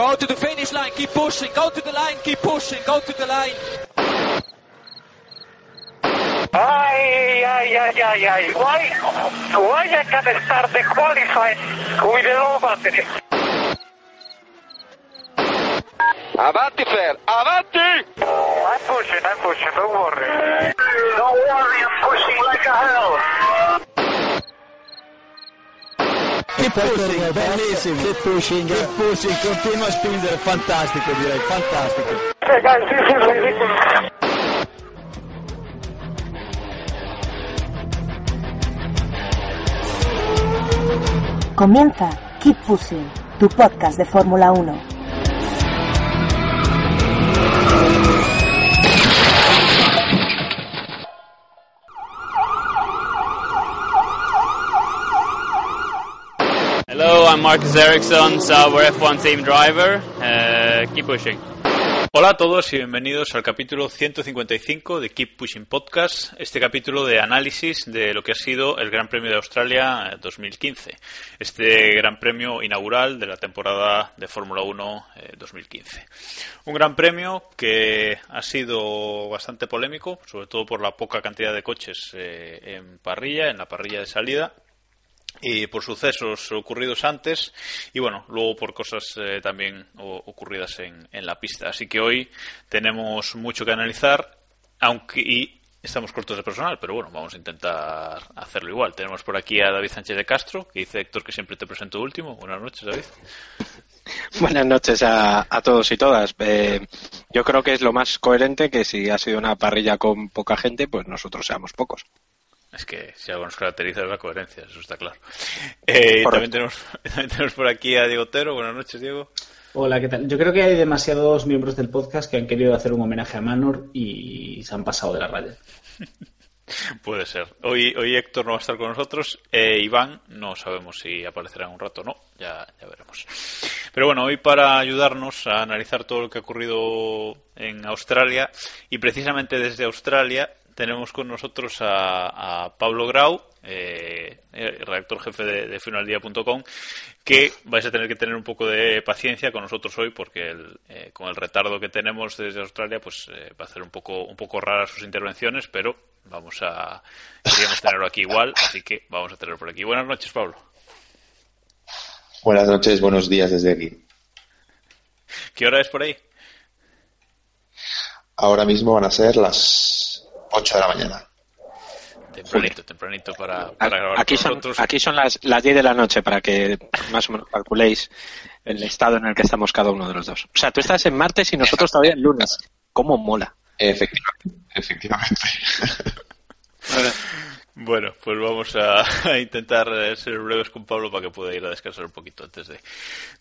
Go to the finish line, keep pushing, go to the line, keep pushing, go to the line. Ay, ay, ay, ay, ay. Why, why I can start the qualify with the low battery? Avanti Fer, avanti! I'm pushing, I'm pushing, don't worry. Don't worry, I'm pushing like a hell. Keep pushing, bellissimo. Keep pushing. Keep pushing, continua a spingere, fantastico direi, fantastico. Comienza Keep Pushing, tu podcast de Fórmula 1. I'm Marcus Ericsson, Sauber F1 team driver. Uh, keep pushing. Hola a todos y bienvenidos al capítulo 155 de Keep Pushing Podcast, este capítulo de análisis de lo que ha sido el Gran Premio de Australia 2015, este Gran Premio inaugural de la temporada de Fórmula 1 eh, 2015. Un Gran Premio que ha sido bastante polémico, sobre todo por la poca cantidad de coches eh, en parrilla, en la parrilla de salida, y por sucesos ocurridos antes y bueno, luego por cosas eh, también o- ocurridas en, en la pista. Así que hoy tenemos mucho que analizar, aunque y estamos cortos de personal, pero bueno, vamos a intentar hacerlo igual. Tenemos por aquí a David Sánchez de Castro, que dice Héctor que siempre te presento último. Buenas noches, David. Buenas noches a, a todos y todas. Eh, yo creo que es lo más coherente que si ha sido una parrilla con poca gente, pues nosotros seamos pocos. Es que si algo nos caracteriza es la coherencia, eso está claro. Eh, también, tenemos, también tenemos por aquí a Diego Otero. Buenas noches, Diego. Hola, ¿qué tal? Yo creo que hay demasiados miembros del podcast que han querido hacer un homenaje a Manor y se han pasado de la raya. Puede ser. Hoy, hoy Héctor no va a estar con nosotros. Eh, Iván, no sabemos si aparecerá en un rato o no. Ya, ya veremos. Pero bueno, hoy para ayudarnos a analizar todo lo que ha ocurrido en Australia y precisamente desde Australia tenemos con nosotros a, a Pablo Grau, eh, eh, redactor jefe de, de finaldía.com, que vais a tener que tener un poco de paciencia con nosotros hoy porque el, eh, con el retardo que tenemos desde Australia pues eh, va a hacer un poco un poco raras sus intervenciones pero vamos a queríamos tenerlo aquí igual así que vamos a tenerlo por aquí buenas noches Pablo Buenas noches, buenos días desde aquí. ¿qué hora es por ahí? Ahora mismo van a ser las 8 de la mañana. tempranito tempranito para, para grabar Aquí con son, nosotros aquí son las, las 10 de la noche para que más o menos calculéis el estado en el que estamos cada uno de los dos. O sea, tú estás en martes y nosotros todavía en lunes. ¿Cómo mola? Efectivamente. Efectivamente. Bueno, pues vamos a, a intentar eh, ser breves con Pablo para que pueda ir a descansar un poquito antes de,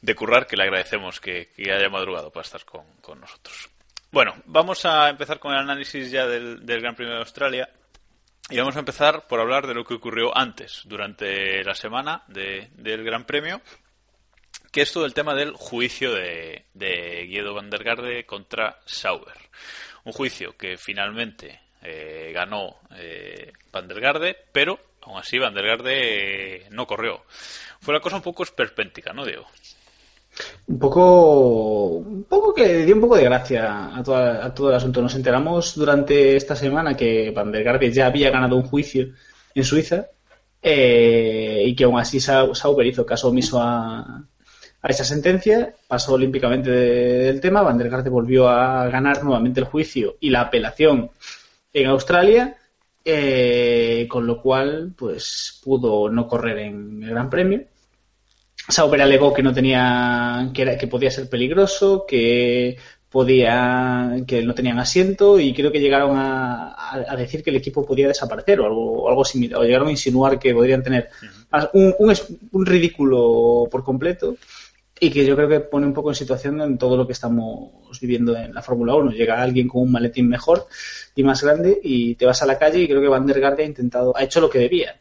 de currar, que le agradecemos que, que haya madrugado para estar con, con nosotros. Bueno, vamos a empezar con el análisis ya del, del Gran Premio de Australia. Y vamos a empezar por hablar de lo que ocurrió antes, durante la semana de- del Gran Premio, que es todo el tema del juicio de, de Guido van contra Sauber. Un juicio que finalmente eh, ganó eh, Van pero aún así Van eh, no corrió. Fue la cosa un poco esperpéntica, ¿no, Diego? Un poco, un poco que dio un poco de gracia a, toda- a todo el asunto. Nos enteramos durante esta semana que Van der Garde ya había ganado un juicio en Suiza eh, y que aún así Sau- Sauber hizo caso omiso a, a esa sentencia, pasó olímpicamente de- del tema, Van der Garde volvió a ganar nuevamente el juicio y la apelación en Australia, eh, con lo cual pues pudo no correr en el Gran Premio. Sauber alegó que no tenía, que, era, que podía ser peligroso, que podía, que no tenían asiento y creo que llegaron a, a- a decir que el equipo podía desaparecer o algo, o algo similar, o llegaron a insinuar que podrían tener un, un un ridículo por completo y que yo creo que pone un poco en situación en todo lo que estamos viviendo en la Fórmula 1. Llega alguien con un maletín mejor y más grande y te vas a la calle y creo que Van der Garde ha intentado, ha hecho lo que debía,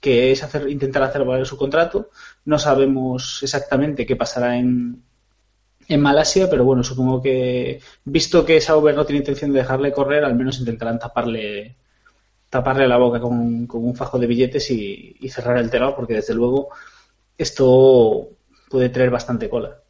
que es hacer, intentar hacer valer su contrato. No sabemos exactamente qué pasará en, en Malasia, pero bueno, supongo que, visto que Sauber no tiene intención de dejarle correr, al menos intentarán taparle taparle la boca con, con un fajo de billetes y, y cerrar el tema, porque desde luego esto puede traer bastante cola.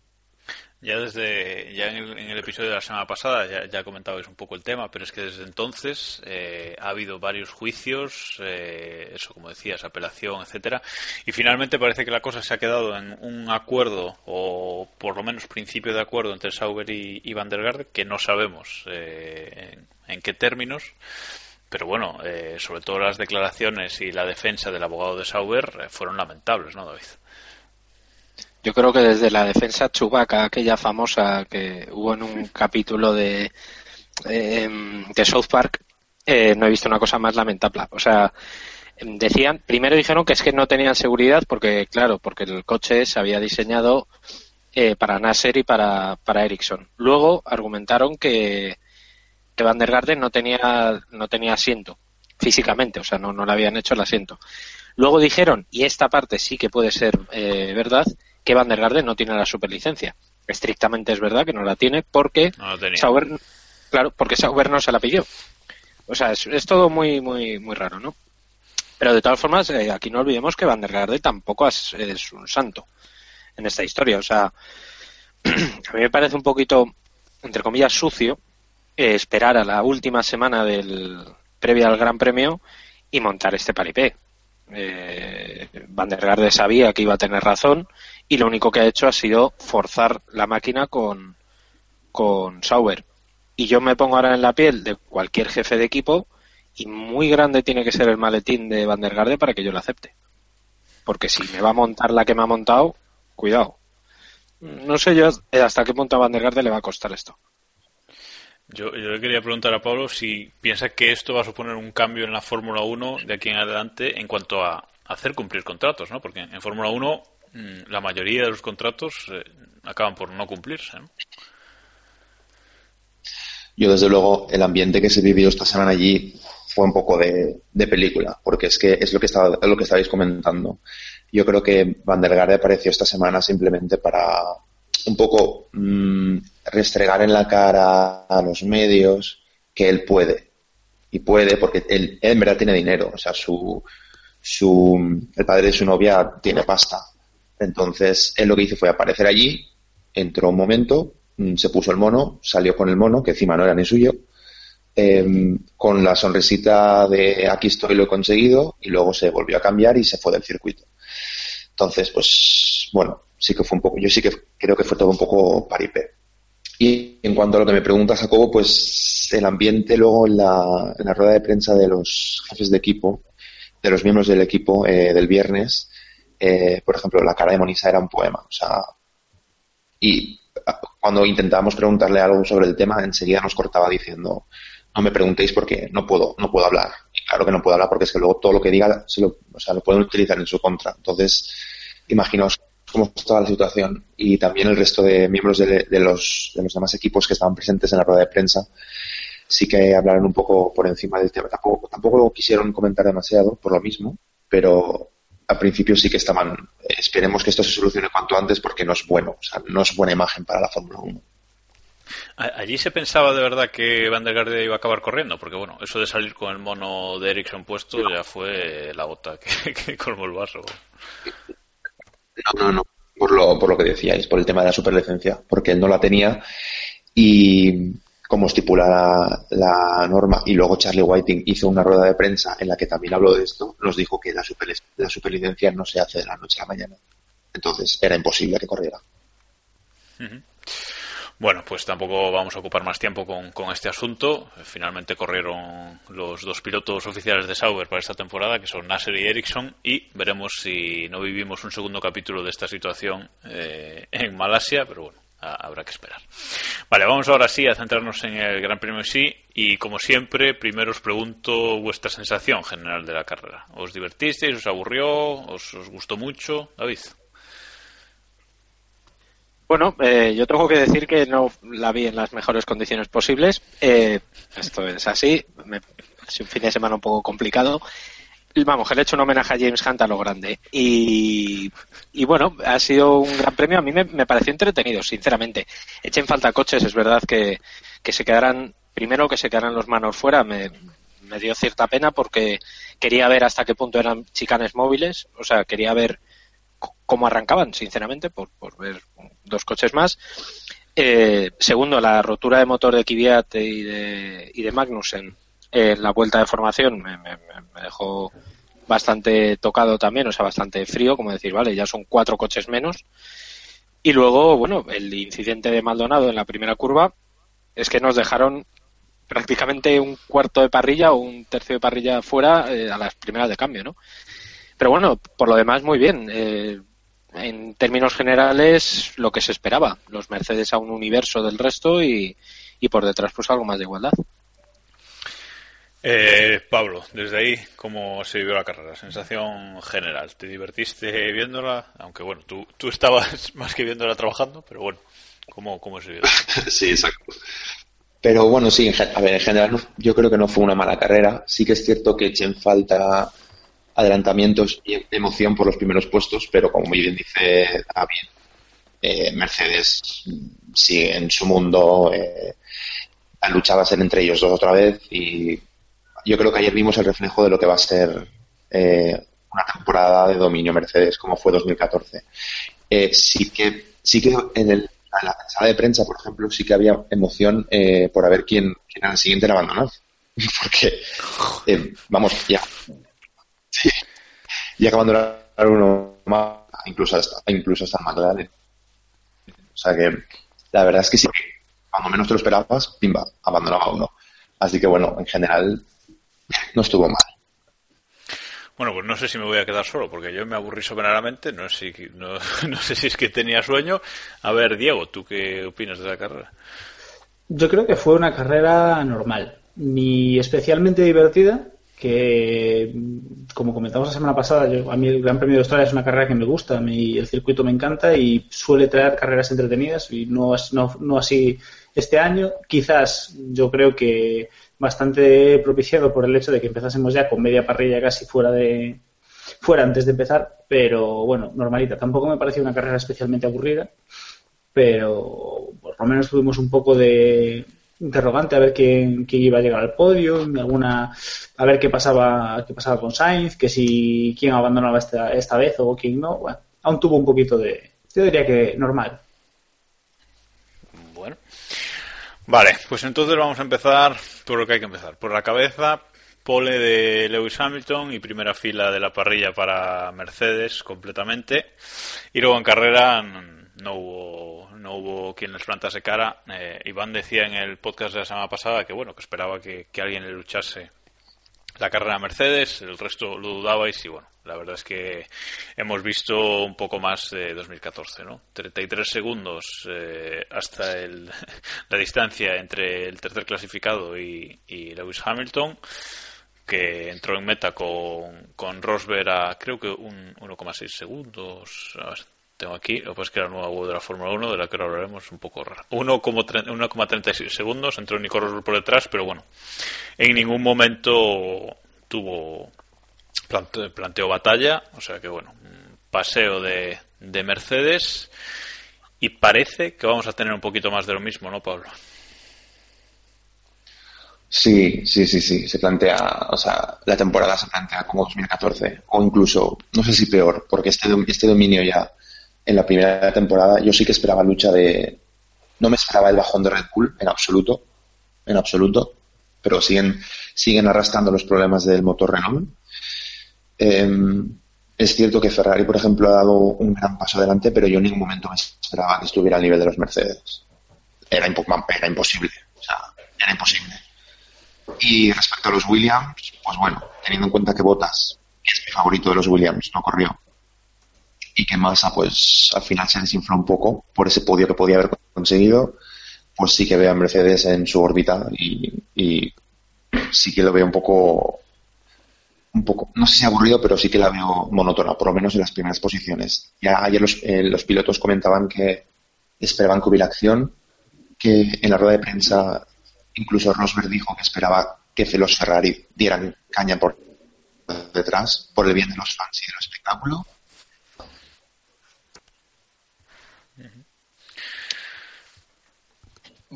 Ya desde ya en el, en el episodio de la semana pasada ya, ya, comentabais un poco el tema, pero es que desde entonces eh, ha habido varios juicios, eh, eso como decías, apelación, etcétera, y finalmente parece que la cosa se ha quedado en un acuerdo o por lo menos principio de acuerdo entre Sauber y, y Van der Garde, que no sabemos eh, en, en, qué términos. Pero bueno, eh, sobre todo las declaraciones y la defensa del abogado de Sauber eh, fueron lamentables, ¿no, David? Yo creo que desde la defensa Chubaca, aquella famosa que hubo en un capítulo de, eh, de South Park, eh, no he visto una cosa más lamentable. O sea, decían, primero dijeron que es que no tenían seguridad porque, claro, porque el coche se había diseñado eh, para Nasser y para, para Ericsson. Luego argumentaron que, que Van der Garden no tenía, no tenía asiento físicamente, o sea, no, no le habían hecho el asiento. Luego dijeron, y esta parte sí que puede ser eh, verdad, que Van der Garden no tiene la superlicencia. Estrictamente es verdad que no la tiene porque no Sauber, claro, porque Sauber no se la pilló. O sea, es, es todo muy, muy, muy raro, ¿no? Pero de todas formas, eh, aquí no olvidemos que Van der Garde tampoco es, es, un santo en esta historia. O sea, a mí me parece un poquito, entre comillas, sucio eh, esperar a la última semana del previa al Gran Premio y montar este paripé. Eh, Van der Garde sabía que iba a tener razón y lo único que ha hecho ha sido forzar la máquina con, con Sauber. Y yo me pongo ahora en la piel de cualquier jefe de equipo y muy grande tiene que ser el maletín de Van der Garde para que yo lo acepte. Porque si me va a montar la que me ha montado, cuidado. No sé yo hasta qué punto a Van der Garde le va a costar esto. Yo, yo, le quería preguntar a Pablo si piensa que esto va a suponer un cambio en la Fórmula 1 de aquí en adelante en cuanto a hacer cumplir contratos, ¿no? Porque en Fórmula 1 la mayoría de los contratos eh, acaban por no cumplirse. ¿no? Yo, desde luego, el ambiente que se vivió esta semana allí fue un poco de, película, porque es que es lo que, estaba, es lo que estabais comentando. Yo creo que Van apareció esta semana simplemente para un poco mmm, restregar en la cara a los medios que él puede. Y puede porque él, él en verdad tiene dinero. O sea, su, su, el padre de su novia tiene pasta. Entonces, él lo que hizo fue aparecer allí, entró un momento, se puso el mono, salió con el mono, que encima no era ni suyo, eh, con la sonrisita de aquí estoy, lo he conseguido, y luego se volvió a cambiar y se fue del circuito. Entonces, pues, bueno, sí que fue un poco, yo sí que creo que fue todo un poco paripé. Y en cuanto a lo que me pregunta Jacobo, pues el ambiente luego en la, en la rueda de prensa de los jefes de equipo, de los miembros del equipo eh, del viernes, eh, por ejemplo, la cara de Monisa era un poema. O sea, y cuando intentábamos preguntarle algo sobre el tema, enseguida nos cortaba diciendo, no me preguntéis porque no puedo, no puedo hablar. Y claro que no puedo hablar porque es que luego todo lo que diga se lo, o sea, lo pueden utilizar en su contra. Entonces, imaginaos cómo estaba la situación y también el resto de miembros de, de, los, de los demás equipos que estaban presentes en la rueda de prensa sí que hablaron un poco por encima del tema. Tampoco, tampoco lo quisieron comentar demasiado por lo mismo, pero al principio sí que estaban, esperemos que esto se solucione cuanto antes porque no es bueno, o sea, no es buena imagen para la Fórmula 1. Allí se pensaba de verdad que Van der Garde iba a acabar corriendo, porque bueno, eso de salir con el mono de Ericsson puesto ya fue la gota que, que colmó el vaso. No, no, no, por lo, por lo que decíais, por el tema de la superlicencia, porque él no la tenía y como estipula la, norma, y luego Charlie Whiting hizo una rueda de prensa en la que también habló de esto, nos dijo que la, super, la no se hace de la noche a la mañana. Entonces era imposible que corriera. Bueno, pues tampoco vamos a ocupar más tiempo con, con, este asunto. Finalmente corrieron los dos pilotos oficiales de Sauber para esta temporada, que son Nasser y Ericsson, y veremos si no vivimos un segundo capítulo de esta situación eh, en Malasia, pero bueno, habrá que esperar. Vale, vamos ahora sí a centrarnos en el Gran Premio sí y como siempre, primero os pregunto vuestra sensación general de la carrera. ¿Os divertisteis? ¿Os aburrió? ¿Os, os gustó mucho? David. Bueno, eh, yo tengo que decir que no la vi en las mejores condiciones posibles. Eh, esto es así. Me, es un fin de semana un poco complicado. Vamos, que le he hecho un homenaje a James Hunt a lo grande. Y, y bueno, ha sido un gran premio. A mí me, me, pareció entretenido, sinceramente. Echen falta coches, es verdad que, que se quedaran, primero que se quedaran los manos fuera, me, me dio cierta pena porque quería ver hasta qué punto eran chicanes móviles. O sea, quería ver cómo arrancaban, sinceramente, por, por ver dos coches más. Eh, segundo, la rotura de motor de Kvyat y de, y de Magnussen en la vuelta de formación me, me- me dejó bastante tocado también, o sea, bastante frío, como decir, vale, ya son cuatro coches menos. Y luego, bueno, el incidente de Maldonado en la primera curva es que nos dejaron prácticamente un cuarto de parrilla o un tercio de parrilla fuera eh, a las primeras de cambio, ¿no? Pero bueno, por lo demás, muy bien. Eh, en términos generales, lo que se esperaba. Los Mercedes a un universo del resto y, y por detrás, pues algo más de igualdad. Eh, Pablo, desde ahí, ¿cómo se vivió la carrera? Sensación general. ¿Te divertiste viéndola? Aunque bueno, tú, tú estabas más que viéndola trabajando, pero bueno, ¿cómo, cómo se vivió? sí, exacto. Pero bueno, sí, a ver, en general yo creo que no fue una mala carrera. Sí que es cierto que eché en falta adelantamientos y emoción por los primeros puestos, pero como muy bien dice David, eh, Mercedes sigue en su mundo, eh, la lucha va a ser entre ellos dos otra vez y yo creo que ayer vimos el reflejo de lo que va a ser eh, una temporada de dominio Mercedes como fue 2014. Eh, sí que sí que en, el, la sala de prensa, por ejemplo, sí que había emoción eh, por ver quién, quién era el siguiente en abandonar. Porque, eh, vamos, ya. Sí, ya que abandonar uno más, incluso hasta, incluso hasta McLaren. O sea que la verdad es que sí, cuando menos te lo esperabas, pimba, abandonaba uno. Así que bueno, en general no estuvo mal. Bueno, pues no sé si me voy a quedar solo, porque yo me aburrí soberanamente. No sé, si, no, no sé si es que tenía sueño. A ver, Diego, ¿tú qué opinas de la carrera? Yo creo que fue una carrera normal, ni especialmente divertida, que como comentamos la semana pasada, yo, a mí el Gran Premio de Australia es una carrera que me gusta, a mí el circuito me encanta y suele traer carreras entretenidas y no, no, no así este año. Quizás yo creo que bastante propiciado por el hecho de que empezásemos ya con media parrilla casi fuera de fuera antes de empezar, pero bueno, normalita. Tampoco me pareció una carrera especialmente aburrida pero por lo menos tuvimos un poco de interrogante a ver quién, quién iba a llegar al podio, alguna, a ver qué pasaba, qué pasaba con Sainz, que si quién abandonaba esta, esta vez o quién no. Bueno, aún tuvo un poquito de, yo diría que normal. Bueno. Vale, pues entonces vamos a empezar por lo que hay que empezar. Por la cabeza, pole de Lewis Hamilton y primera fila de la parrilla para Mercedes completamente. Y luego en carrera no hubo, no hubo quien les plantase cara. Eh, Iván decía en el podcast de la semana pasada que bueno, que esperaba que, que alguien le luchase la carrera Mercedes, el resto lo dudabais y bueno, la verdad es que hemos visto un poco más de 2014, ¿no? 33 segundos eh, hasta el, la distancia entre el tercer clasificado y, y Lewis Hamilton, que entró en meta con, con Rosberg a creo que un 1,6 segundos. Tengo aquí, lo que es que la nueva web de la Fórmula 1, de la que ahora hablaremos, un poco rara. 1,tre- 1,36 segundos, entró Nico Rosberg por detrás, pero bueno, en ningún momento tuvo plante- planteó batalla, o sea que bueno, paseo de, de Mercedes y parece que vamos a tener un poquito más de lo mismo, ¿no, Pablo? Sí, sí, sí, sí. Se plantea, o sea, la temporada se plantea como 2014 o incluso, no sé si peor, porque este, este dominio ya en la primera temporada yo sí que esperaba lucha de... No me esperaba el bajón de Red Bull en absoluto, en absoluto, pero siguen, siguen arrastrando los problemas del motor Renault. Em, es cierto que Ferrari, por ejemplo, ha dado un gran paso adelante, pero yo en ningún momento me esperaba que estuviera al nivel de los Mercedes. Era, era imposible, o sea, era imposible. Y respecto a los Williams, pues bueno, teniendo en cuenta que Bottas, que es mi favorito de los Williams, no corrió, y que Massa, pues al final se desinfló un poco por ese podio que podía haber conseguido, pues sí que veo a Mercedes en su órbita y, y sí que lo veo un poco, un poco, no sé si aburrido, pero sí que la veo monótona, por lo menos en las primeras posiciones. Ya ayer los, eh, los pilotos comentaban que esperaban que hubiera acción, que en la rueda de prensa incluso Rosberg dijo que esperaba que los Ferrari dieran caña por detrás por el bien de los fans y del espectáculo.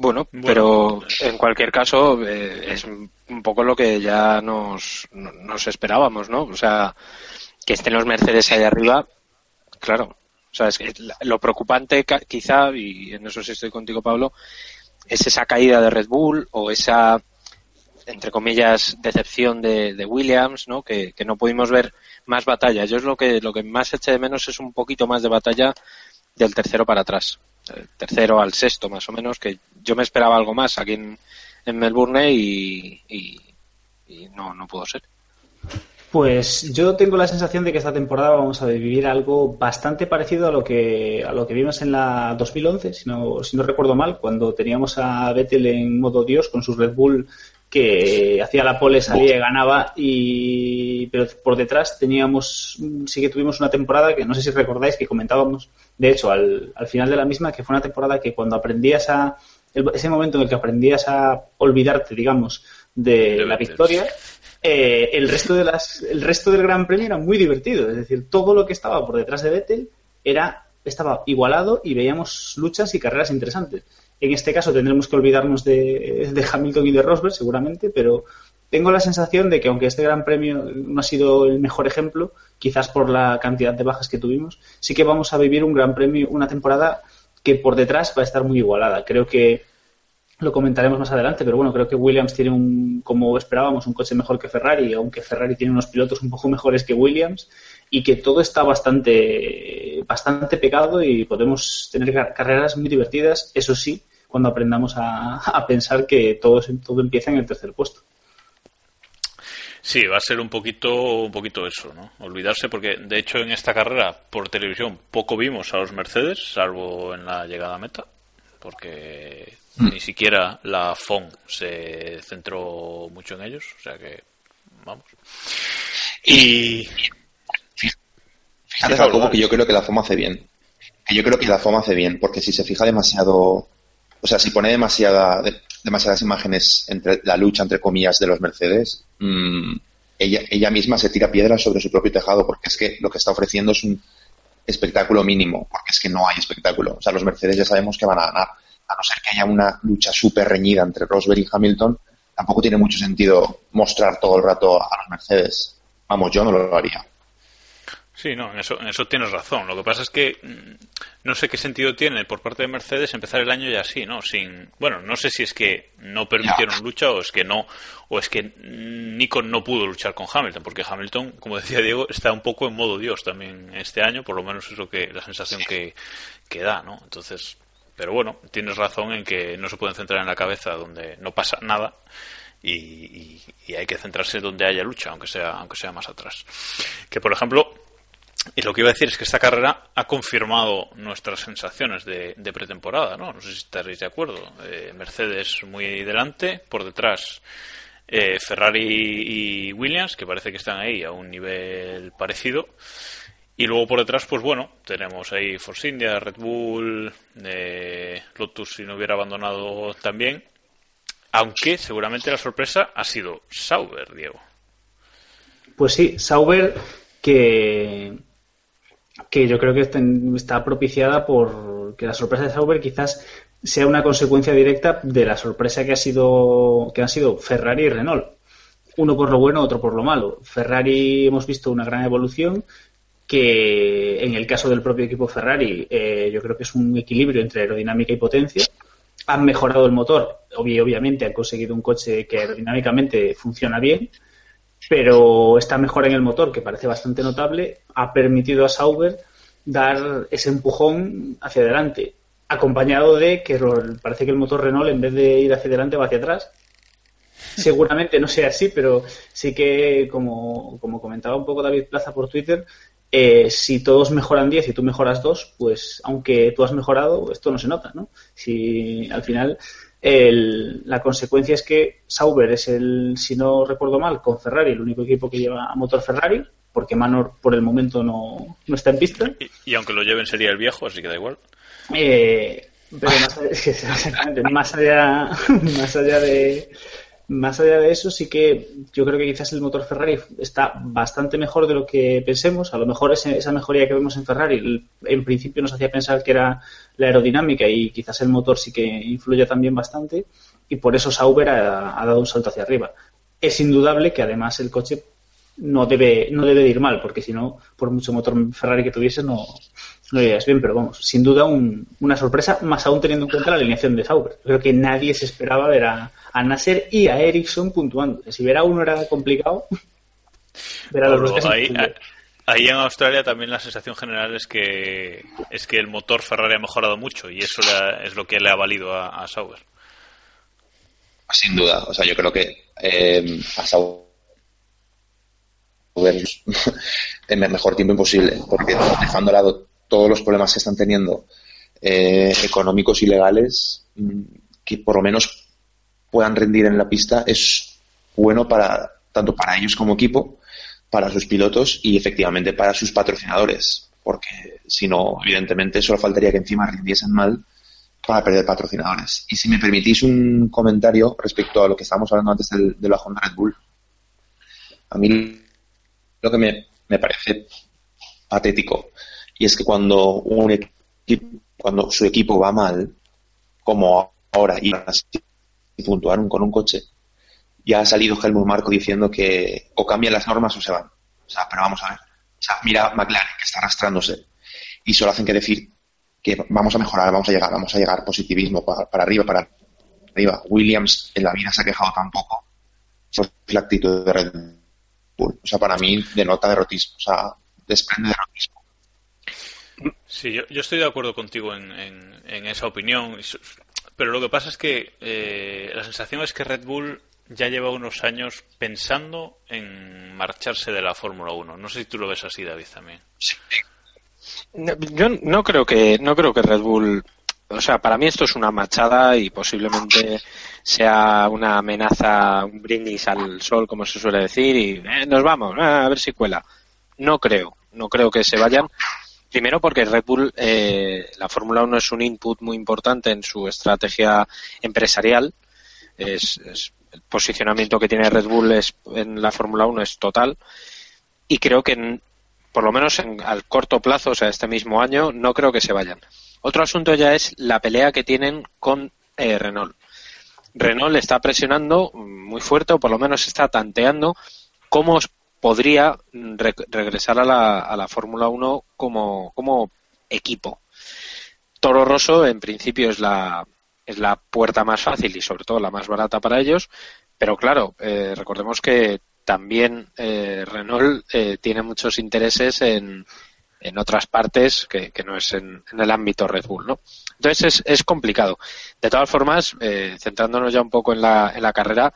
Bueno, pero en cualquier caso eh, es un poco lo que ya nos, nos esperábamos, ¿no? O sea, que estén los Mercedes ahí arriba, claro, O sea, es que lo preocupante quizá, y en eso sí estoy contigo, Pablo, es esa caída de Red Bull o esa, entre comillas, decepción de, Williams, ¿no? Que, no pudimos ver más batalla. Yo es lo que, lo que más eché de menos es un poquito más de batalla del tercero para atrás. Tercero al sexto, más o menos, que yo me esperaba algo más aquí en, Melbourne y, y no, no pudo ser. Pues yo tengo la sensación de que esta temporada vamos a vivir algo bastante parecido a lo que a lo que vimos en la 2011, si no, si no recuerdo mal, cuando teníamos a Vettel en modo Dios con su Red Bull que hacía la pole, salía y ganaba, y pero por detrás teníamos, sí que tuvimos una temporada que no sé si recordáis que comentábamos, de hecho, al, al final de la misma, que fue una temporada que cuando aprendías a, ese momento en el que aprendías a olvidarte, digamos, de la victoria, eh, el, resto de las, el resto del Gran Premio era muy divertido. Es decir, todo lo que estaba por detrás de Vettel era, estaba igualado y veíamos luchas y carreras interesantes. En este caso tendremos que olvidarnos de, Hamilton y de Rosberg, seguramente, pero tengo la sensación de que aunque este Gran Premio no ha sido el mejor ejemplo, quizás por la cantidad de bajas que tuvimos, sí que vamos a vivir un Gran Premio, una temporada que por detrás va a estar muy igualada. Creo que lo comentaremos más adelante, pero bueno, creo que Williams tiene un, como esperábamos, un coche mejor que Ferrari, aunque Ferrari tiene unos pilotos un poco mejores que Williams, y que todo está bastante, bastante pegado y podemos tener carreras muy divertidas, eso sí, cuando aprendamos a, pensar que todo, todo empieza en el tercer puesto. Sí, va a ser un poquito, un poquito eso, ¿no? Olvidarse, porque de hecho en esta carrera por televisión poco vimos a los Mercedes, salvo en la llegada a meta, porque Mm. Ni siquiera la FON se centró mucho en ellos, o sea que vamos. Y fíjate Jacobo que yo creo que la FOM hace bien. Que yo creo que la FOM hace bien, porque si se fija demasiado, o sea, si pone demasiada, demasiadas imágenes entre la lucha entre comillas de los Mercedes, mm, ella, ella misma se tira piedras sobre su propio tejado, porque es que lo que está ofreciendo es un espectáculo mínimo, porque es que no hay espectáculo. O sea, los Mercedes ya sabemos que van a ganar a no ser que haya una lucha súper reñida entre Rosberg y Hamilton, tampoco tiene mucho sentido mostrar todo el rato a los Mercedes. Vamos, yo no lo haría. Sí, no, en eso, en eso tienes razón. Lo que pasa es que mm, no sé qué sentido tiene por parte de Mercedes empezar el año ya así, ¿no? Sin, bueno, no sé si es que no permitieron lucha o es que no, o es que Nico no pudo luchar con Hamilton, porque Hamilton, como decía Diego, está un poco en modo Dios también este año, por lo menos es lo que la sensación que, que da, ¿no? Entonces, pero bueno, tienes razón en que no se pueden centrar en la cabeza donde no pasa nada y, hay que centrarse donde haya lucha, aunque sea, aunque sea más atrás. Que por ejemplo, y lo que iba a decir es que esta carrera ha confirmado nuestras sensaciones de, pretemporada, ¿no? No sé si estaréis de acuerdo. Eh, Mercedes muy delante, por detrás eh, Ferrari y Williams, que parece que están ahí a un nivel parecido. Y luego por detrás, pues bueno, tenemos ahí Force India, Red Bull, eh, Lotus si no hubiera abandonado también. Aunque seguramente la sorpresa ha sido Sauber, Diego. Pues sí, Sauber que, que yo creo que está propiciada por que la sorpresa de Sauber quizás sea una consecuencia directa de la sorpresa que ha sido que han sido Ferrari y Renault. Uno por lo bueno, otro por lo malo. Ferrari hemos visto una gran evolución que en el caso del propio equipo Ferrari eh, yo creo que es un equilibrio entre aerodinámica y potencia. Han mejorado el motor, obviamente han conseguido un coche que aerodinámicamente funciona bien, pero esta mejora en el motor, que parece bastante notable, ha permitido a Sauber dar ese empujón hacia adelante, acompañado de que parece que el motor Renault en vez de ir hacia adelante va hacia atrás. Seguramente no sea así, pero sí que, como, como comentaba un poco David Plaza por Twitter, eh, si todos mejoran 10 y tú mejoras 2, pues aunque tú has mejorado, esto no se nota, ¿no? Si al final la consecuencia es que Sauber es el, si no recuerdo mal, con Ferrari, el único equipo que lleva motor Ferrari, porque Manor por el momento no, está en pista. Y, aunque lo lleven sería el viejo, así que da igual. Eh, pero más allá, más allá de, más allá de eso, sí que yo creo que quizás el motor Ferrari está bastante mejor de lo que pensemos. A lo mejor esa mejoría que vemos en Ferrari en principio nos hacía pensar que era la aerodinámica y quizás el motor sí que influye también bastante y por eso Sauber ha, dado un salto hacia arriba. Es indudable que además el coche no debe, no debe ir mal, porque si no, por mucho motor Ferrari que tuviese, no, No dirías bien, pero vamos, sin duda un- una sorpresa, más aún teniendo en cuenta la alineación de Sauber. Creo que nadie se esperaba ver a, a Nasser y a Ericsson puntuando. Si ver a uno era complicado, ver a los dos ahí, en Australia también la sensación general es que es que el motor Ferrari ha mejorado mucho y eso le ha- es lo que le ha valido a, a Sauber. Sin duda. O sea, yo creo que eh, a Sauber en el mejor tiempo imposible, porque dejando a lado todos los problemas que están teniendo eh, económicos y legales, mm, que por lo menos puedan rendir en la pista es bueno para tanto para ellos como equipo, para sus pilotos y efectivamente para sus patrocinadores, porque si no, evidentemente, solo faltaría que encima rindiesen mal para perder patrocinadores. Y si me permitís un comentario respecto a lo que estábamos hablando antes del, del bajón de Red Bull, a mí lo que me parece patético y es que cuando un equipo, cuando su equipo va mal, como ahora y puntuaron con un coche, ya ha salido Helmut Marco diciendo que o cambian las normas o se van. O sea, pero vamos a ver. O sea, mira McLaren que está arrastrándose y solo hacen que decir que vamos a mejorar, vamos a llegar, vamos a llegar, positivismo para, para arriba, para arriba. Williams en la vida se ha quejado tampoco. Eso es la actitud de Red Bull. O sea, para mí denota derrotismo, o sea, desprende derrotismo. Sí, yo, yo estoy de acuerdo contigo en, en- esa opinión, pero lo que pasa es que eh, la sensación es que Red Bull ya lleva unos años pensando en marcharse de la Fórmula 1. No sé si tú lo ves así, David, también. Yo no creo que no creo que Red Bull, o sea, para mí esto es una machada y posiblemente sea una amenaza, un brindis al sol, como se suele decir, y eh, nos vamos, eh, a ver si cuela. No creo, no creo que se vayan. Primero porque Red Bull, eh, la Fórmula 1 es un input muy importante en su estrategia empresarial. Es, es- el posicionamiento que tiene Red Bull es, en la Fórmula 1 es total. Y creo que en- por lo menos en, al corto plazo, o sea, este mismo año, no creo que se vayan. Otro asunto ya es la pelea que tienen con eh, Renault. Renault está presionando muy fuerte, o por lo menos está tanteando cómo podría re- regresar a la, a la Fórmula 1 como, como equipo. Toro Rosso, en principio, es la, es la puerta más fácil y sobre todo la más barata para ellos, pero claro, eh, recordemos que también eh, Renault eh, tiene muchos intereses en, en otras partes que, que no es en, en el ámbito Red Bull, ¿no? Entonces es, es complicado. De todas formas, eh, centrándonos ya un poco en la, en la carrera,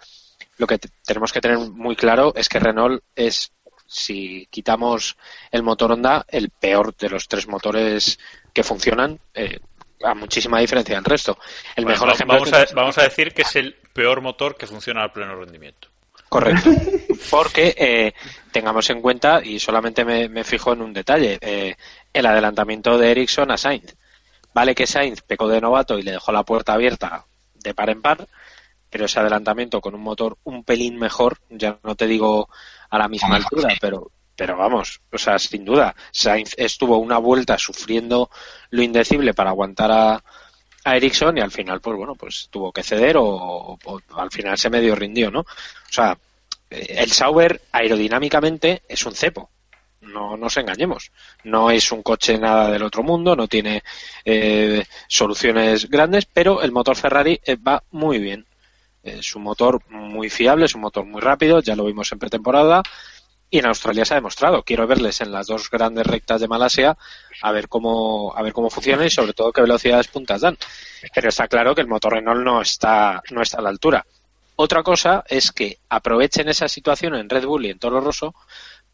lo que te- tenemos que tener muy claro es que Renault es, si quitamos el motor Honda, el peor de los tres motores que funcionan, eh, a muchísima diferencia del resto. El Bueno, mejor va- ejemplo vamos, que- a, vamos a decir que es el peor motor que funciona al pleno rendimiento. Correcto. Porque eh, tengamos en cuenta, y solamente me, me fijo en un detalle, eh, el adelantamiento de Ericsson a Sainz. Vale que Sainz pecó de novato y le dejó la puerta abierta de par en par, pero ese adelantamiento con un motor un pelín mejor, ya no te digo a la misma altura, pero pero vamos, o sea, sin duda, Sainz estuvo una vuelta sufriendo lo indecible para aguantar a, a Ericsson y al final, pues bueno, pues tuvo que ceder o, o- o al final se medio rindió, ¿no? O sea, eh, el Sauber aerodinámicamente es un cepo. No nos engañemos. No es un coche nada del otro mundo, no tiene eh, soluciones grandes, pero el motor Ferrari eh, va muy bien. Es un motor muy fiable, es un motor muy rápido, ya lo vimos en pretemporada y en Australia se ha demostrado. Quiero verles en las dos grandes rectas de Malasia a ver cómo a ver cómo funciona y sobre todo qué velocidades puntas dan. Pero está claro que el motor Renault no está no está a la altura. Otra cosa es que aprovechen esa situación en Red Bull y en Toro Rosso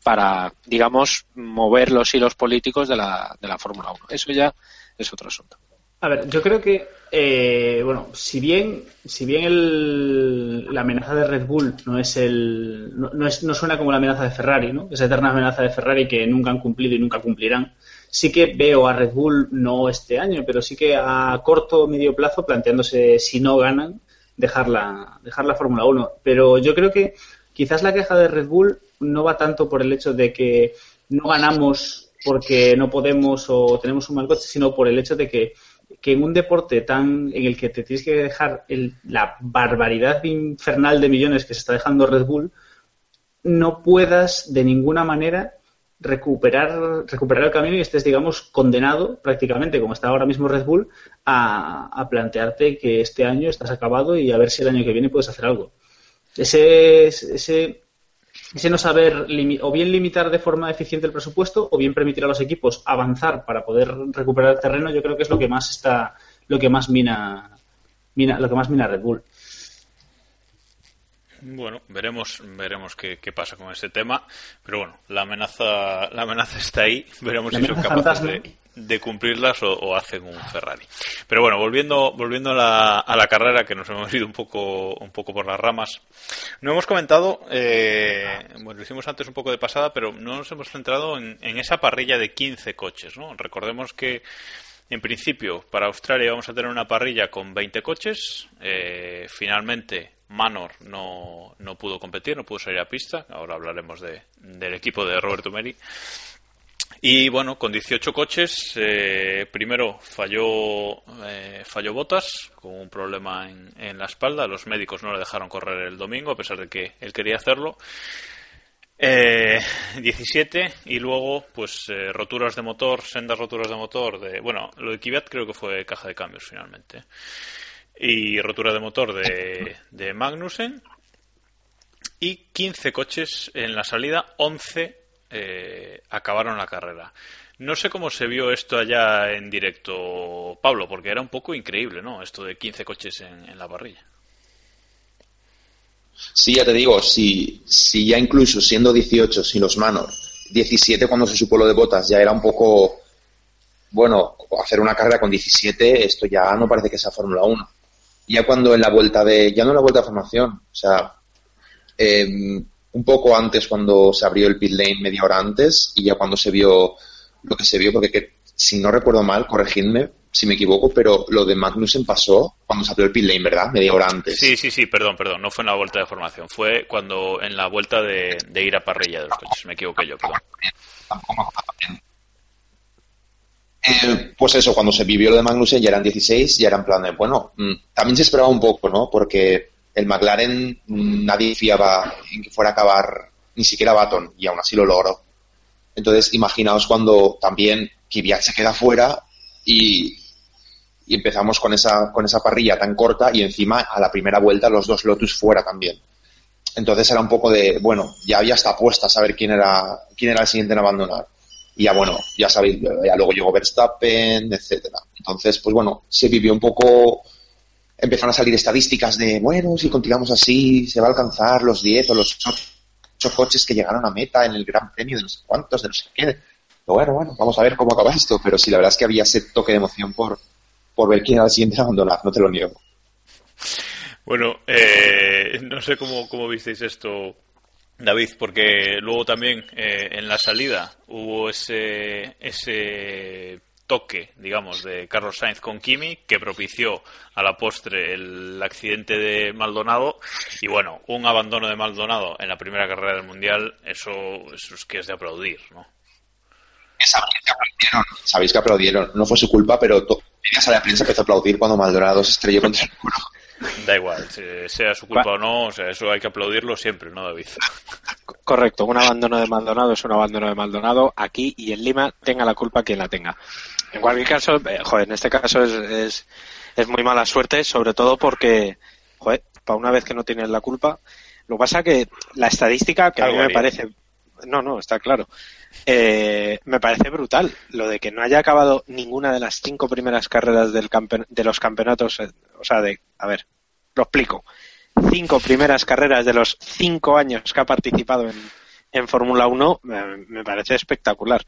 para, digamos, mover los hilos políticos de la, de la Fórmula 1. Eso ya es otro asunto. A ver, yo creo que, eh, bueno, si bien, si bien el- la amenaza de Red Bull no es el, no, es, no suena como la amenaza de Ferrari, ¿no? Esa eterna amenaza de Ferrari que nunca han cumplido y nunca cumplirán. Sí que veo a Red Bull, no este año, pero sí que a corto o medio plazo planteándose si no ganan, dejar la, dejar la Fórmula 1. Pero yo creo que quizás la queja de Red Bull no va tanto por el hecho de que no ganamos porque no podemos o tenemos un mal coche, sino por el hecho de que, que en un deporte tan en el que te tienes que dejar la barbaridad infernal de millones que se está dejando Red Bull, no puedas de ninguna manera recuperar, recuperar el camino y estés, digamos, condenado prácticamente, como está ahora mismo Red Bull, a, a plantearte que este año estás acabado y a ver si el año que viene puedes hacer algo. Ese, ese, ese no saber o bien limitar de forma eficiente el presupuesto o bien permitir a los equipos avanzar para poder recuperar el terreno, yo creo que es lo que más está, lo que más mina, mina lo que más mina Red Bull. Bueno, veremos, veremos qué, pasa con este tema, pero bueno, la amenaza, la amenaza está ahí, veremos si son capaces de, cumplirlas o, hacen un Ferrari. Pero bueno, volviendo, volviendo a la, a la carrera que nos hemos ido un poco, un poco por las ramas, no hemos comentado, eh, bueno, lo hicimos antes un poco de pasada, pero no nos hemos centrado en, en esa parrilla de 15 coches, ¿no? Recordemos que en principio, para Australia vamos a tener una parrilla con 20 coches. Eh, finalmente, Manor no, no, pudo competir, no pudo salir a pista. Ahora hablaremos de, del equipo de Roberto Meri. Y bueno, con 18 coches, eh, primero falló, eh, falló Botas con un problema en, en, la espalda. Los médicos no le dejaron correr el domingo, a pesar de que él quería hacerlo. Eh, 17 y luego pues eh, roturas de motor, sendas roturas de motor de bueno, lo de Kvyat creo que fue caja de cambios finalmente. Y rotura de motor de, de Magnussen y 15 coches en la salida, 11 eh, acabaron la carrera. No sé cómo se vio esto allá en directo, Pablo, porque era un poco increíble, ¿no? Esto de 15 coches en, la parrilla. Sí, ya te digo, si, si ya incluso siendo 18, sin los manos, 17 cuando se supo lo de botas, ya era un poco, bueno, hacer una carrera con 17, esto ya no parece que sea Fórmula 1. Ya cuando en la vuelta de, ya no en la vuelta de formación, o sea, em, un poco antes cuando se abrió el pit lane, media hora antes, y ya cuando se vio lo que se vio, porque que, si no recuerdo mal, corregidme, si me equivoco, pero lo de Magnussen pasó cuando se abrió el pit lane, ¿verdad? Media hora antes. Sí, sí, sí, perdón, perdón. No fue en la vuelta de formación. Fue cuando en la vuelta de, ir a parrilla de los coches. Me equivoqué yo, perdón. Eh, pues eso, cuando se vivió lo de Magnussen ya eran 16, ya eran plan de, bueno, mm, también se esperaba un poco, ¿no? Porque el McLaren mm, nadie fiaba en que fuera a acabar ni siquiera Baton y aún así lo logró. Entonces, imaginaos cuando también Kvyat se queda fuera y, empezamos con esa, con esa parrilla tan corta y encima a la primera vuelta los dos Lotus fuera también. Entonces era un poco de, bueno, ya había hasta apuesta a saber quién era, quién era el siguiente en abandonar. Y ya bueno, ya sabéis, ya luego llegó Verstappen, etcétera. Entonces, pues bueno, se vivió un poco, empezaron a salir estadísticas de, bueno, si continuamos así, se va a alcanzar los 10 o los 8 coches que llegaron a meta en el Gran Premio de no sé cuántos, de no sé qué. Pero bueno, bueno, vamos a ver cómo acaba esto. Pero sí, la verdad es que había ese toque de emoción por, por ver quién era el siguiente a no te lo niego. Bueno, eh, no sé cómo, cómo visteis esto, David, porque luego también eh, en la salida hubo ese toque, digamos, de Carlos Sainz con Kimi que propició a la postre el accidente de Maldonado y bueno, un abandono de Maldonado en la primera carrera del Mundial, eso, eso es que es de aplaudir, ¿no? Sabéis que aplaudieron, sabéis que aplaudieron, no fue su culpa, pero a la prensa empezó a aplaudir cuando Maldonado se estrelló contra el muro. Da igual, sea su culpa o no, o sea, eso hay que aplaudirlo siempre, ¿no, David? Correcto, un abandono de Maldonado es un abandono de Maldonado aquí y en Lima, tenga la culpa quien la tenga. En cualquier caso, eh, joder, en este caso es, es, muy mala suerte, sobre todo porque, joder, para una vez que no tienes la culpa, lo que pasa que la estadística, que a mí me parece, no, no, está claro, eh, me parece brutal lo de que no haya acabado ninguna de las cinco primeras carreras del de los campeonatos. Eh, o sea, de, a ver, lo explico. Cinco primeras carreras de los cinco años que ha participado en, en Fórmula 1 me, parece espectacular.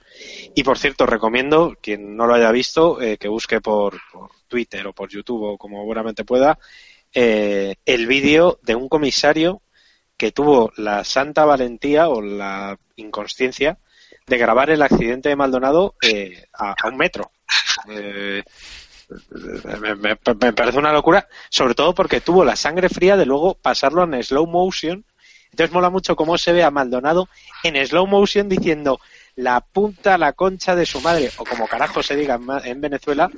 Y por cierto, recomiendo, quien no lo haya visto, eh, que busque por, Twitter o por YouTube o como buenamente pueda, el vídeo de un comisario que tuvo la santa valentía o la inconsciencia de grabar el accidente de Maldonado eh, a, un metro. Eh, me, parece una locura, sobre todo porque tuvo la sangre fría de luego pasarlo en slow motion. Entonces mola mucho cómo se ve a Maldonado en slow motion diciendo la punta, la concha de su madre, o como carajo se diga en, Venezuela,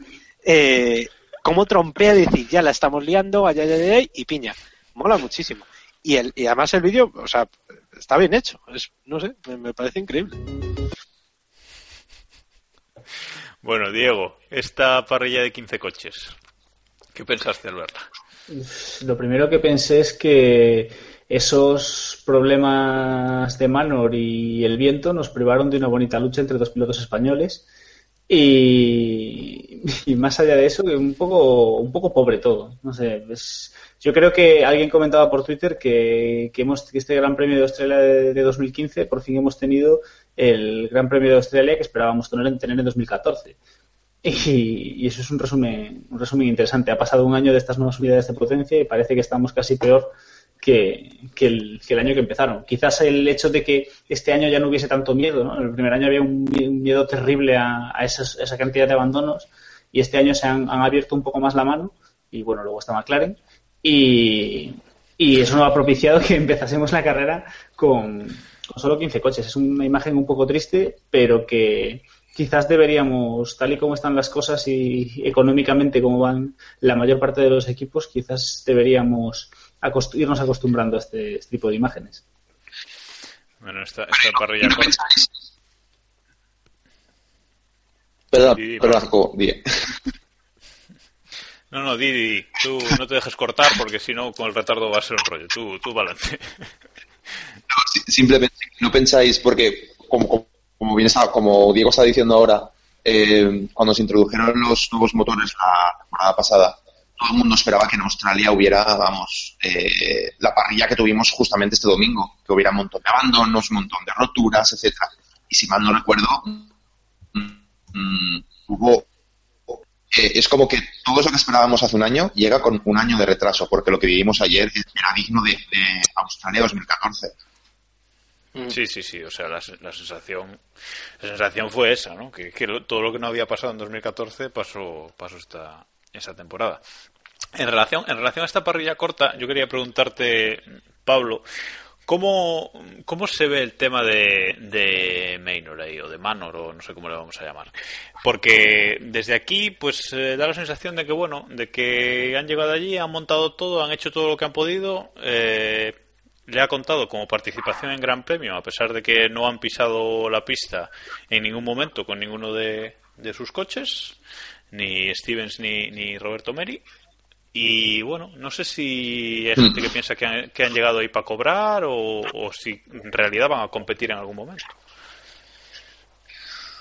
eh, cómo trompea decir ya la estamos liando, ay, ay, ay, y piña. Mola muchísimo. Y, el, y además el vídeo, o sea, está bien hecho. Es, no sé, me, me parece increíble. Bueno, Diego, esta parrilla de 15 coches, ¿qué pensaste al verla? Lo primero que pensé es que esos problemas de Manor y el viento nos privaron de una bonita lucha entre dos pilotos españoles y, más allá de eso, un poco, un poco pobre todo. No sé, yo creo que alguien comentaba por Twitter que, que, hemos, que este Gran Premio de Australia de, de 2015 por fin hemos tenido el Gran Premio de Australia que esperábamos tener, tener en 2014. Y, y eso es un resumen, un resumen interesante. Ha pasado un año de estas nuevas unidades de potencia y parece que estamos casi peor que, el, que el año que empezaron. Quizás el hecho de que este año ya no hubiese tanto miedo, ¿no? El primer año había un, mie- un miedo terrible a, esos- esa cantidad de abandonos y este año se han, han abierto un poco más la mano y bueno, luego está McLaren y, y eso nos ha propiciado que empezásemos la carrera con, con solo 15 coches. Es una imagen un poco triste, pero que quizás deberíamos, tal y como están las cosas y económicamente como van la mayor parte de los equipos, quizás deberíamos acost- irnos acostumbrando a este, este tipo de imágenes. Bueno, esta, esta parrilla ¿No corta- pensáis? Perdón, Sí, perdón. Jacobo. No, no, Didi, tú no te dejes cortar porque si no con el retardo va a ser un rollo. Tú, tú balance. No, si- simplemente no pensáis, porque como, como, como bien está- como Diego está diciendo ahora, eh, cuando se introdujeron los nuevos motores la temporada pasada, todo el mundo esperaba que en Australia hubiera, vamos, eh, la parrilla que tuvimos justamente este domingo, que hubiera un montón de abandonos, un montón de roturas, etcétera. Y si mal no recuerdo, mm, hubo eh, es como que todo eso que esperábamos hace un año llega con un año de retraso, porque lo que vivimos ayer era digno de, de Australia 2014. Sí, sí, sí. O sea, la, la sensación, la sensación fue esa, ¿no? Que, que lo- todo lo que no había pasado en 2014 pasó, pasó esta, esta temporada. En relación, en relación a esta parrilla corta, yo quería preguntarte, Pablo, ¿cómo, cómo se ve el tema de, de Maynor ahí, o de Manor, o no sé cómo le vamos a llamar? Porque desde aquí, pues, eh, da la sensación de que, bueno, de que han llegado allí, han montado todo, han hecho todo lo que han podido, eh, le ha contado como participación en Gran Premio, a pesar de que no han pisado la pista en ningún momento con ninguno de, de sus coches, ni Stevens ni, ni Roberto Meri. Y bueno, no sé si hay gente que piensa que han, que han llegado ahí para cobrar o, o si en realidad van a competir en algún momento.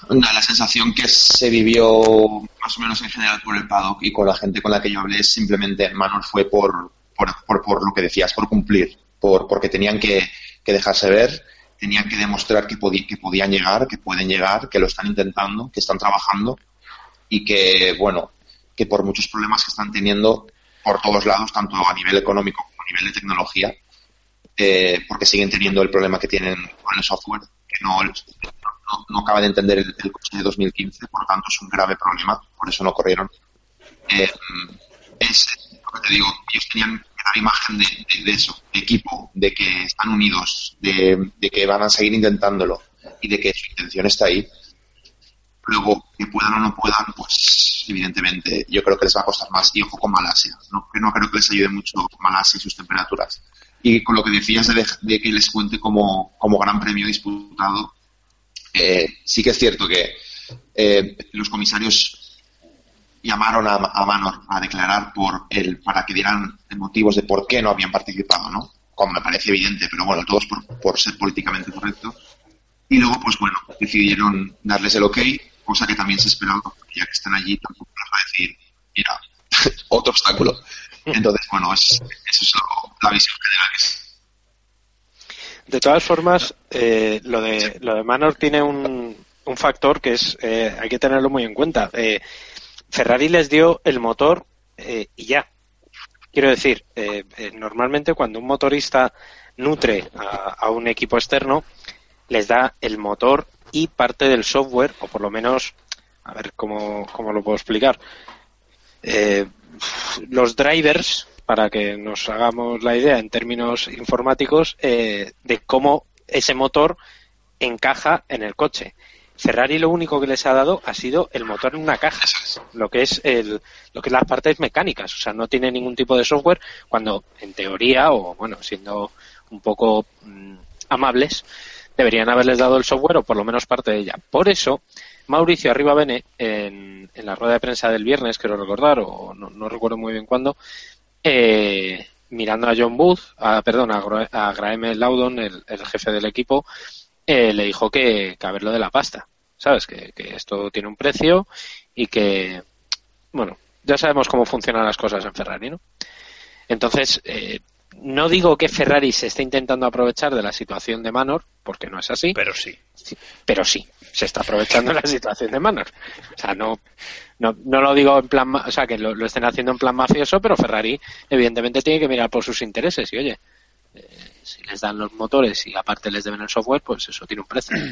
Nada, la sensación que se vivió más o menos en general por el paddock y con la gente con la que yo hablé simplemente Manor fue por, por, por, por lo que decías, por cumplir, por, porque tenían que, que dejarse ver, tenían que demostrar que, que podían llegar, que pueden llegar, que lo están intentando, que están trabajando y que, bueno, que por muchos problemas que están teniendo por todos lados, tanto a nivel económico como a nivel de tecnología, eh, porque siguen teniendo el problema que tienen con el software, que no, no, no acaba de entender el, el coche de 2015, por lo tanto es un grave problema, por eso no corrieron. Eh, es lo que te digo, ellos tenían dar imagen de, eso, de equipo, de que están unidos, de que van a seguir intentándolo y de que su intención está ahí. Luego, que puedan o no puedan, pues evidentemente yo creo que les va a costar más. Y ojo con Malasia, ¿no? que no creo que les ayude mucho Malasia y sus temperaturas. Y con lo que decías de, que les cuente como, como gran premio disputado, eh, sí que es cierto que eh, los comisarios llamaron a, a Manor a declarar por el para que dieran motivos de por qué no habían participado, ¿no? Como me parece evidente, pero bueno, todos por, por ser políticamente correctos. Y luego, pues bueno, decidieron darles el ok, cosa que también se esperaba, ya que están allí tampoco les va a decir, mira, otro obstáculo. Entonces, bueno, es, eso es lo- la visión general. que es- De todas formas, eh, lo de lo de Manor tiene un, un factor que es eh, hay que tenerlo muy en cuenta. Eh, Ferrari les dio el motor eh, y ya. Quiero decir, eh, eh, normalmente cuando un motorista nutre a, a un equipo externo, les da el motor y parte del software, o por lo menos, a ver cómo, cómo lo puedo explicar. Eh, los drivers, para que nos hagamos la idea en términos informáticos, eh, de cómo ese motor encaja en el coche. Ferrari lo único que les ha dado ha sido el motor en una caja, lo que es el, lo que las partes mecánicas, o sea, no tiene ningún tipo de software cuando en teoría o bueno, siendo un poco mm, amables, deberían haberles dado el software o por lo menos parte de ella. Por eso, Mauricio Arriba Bene, en, la rueda de prensa del viernes, quiero recordar, o no, recuerdo muy bien cuándo, eh, mirando a John Booth, a, perdón, a, a Graham Loudon, el, jefe del equipo, eh, le dijo que, que a de la pasta, ¿sabes? Que, que esto tiene un precio y que, bueno, ya sabemos cómo funcionan las cosas en Ferrari, ¿no? Entonces, eh, no digo que Ferrari se esté intentando aprovechar de la situación de Manor, porque no es así. Pero sí. Pero sí, se está aprovechando de la situación de Manor. O sea, no, no, no lo digo en plan, o sea, que lo, lo estén haciendo en plan mafioso, pero Ferrari evidentemente tiene que mirar por sus intereses y oye, eh, si les dan los motores y aparte les deben el software, pues eso tiene un precio.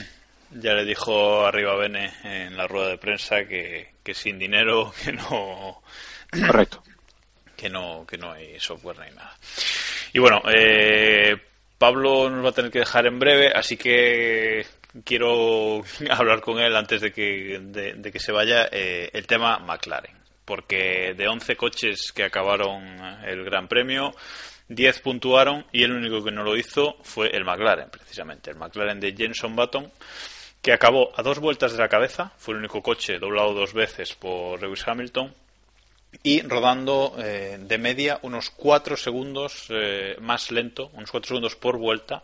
Ya le dijo arriba Bene en la rueda de prensa que, que sin dinero que no Correcto. Que no que no hay software ni nada. Y bueno, eh, Pablo nos va a tener que dejar en breve, así que quiero hablar con él antes de que de, que se vaya eh, el tema McLaren, porque de 11 coches que acabaron el Gran Premio 10 puntuaron y el único que no lo hizo fue el McLaren, precisamente. El McLaren de Jenson Button, que acabó a dos vueltas de la cabeza, fue el único coche doblado dos veces por Lewis Hamilton y rodando eh, de media unos 4 segundos eh, más lento, unos 4 segundos por vuelta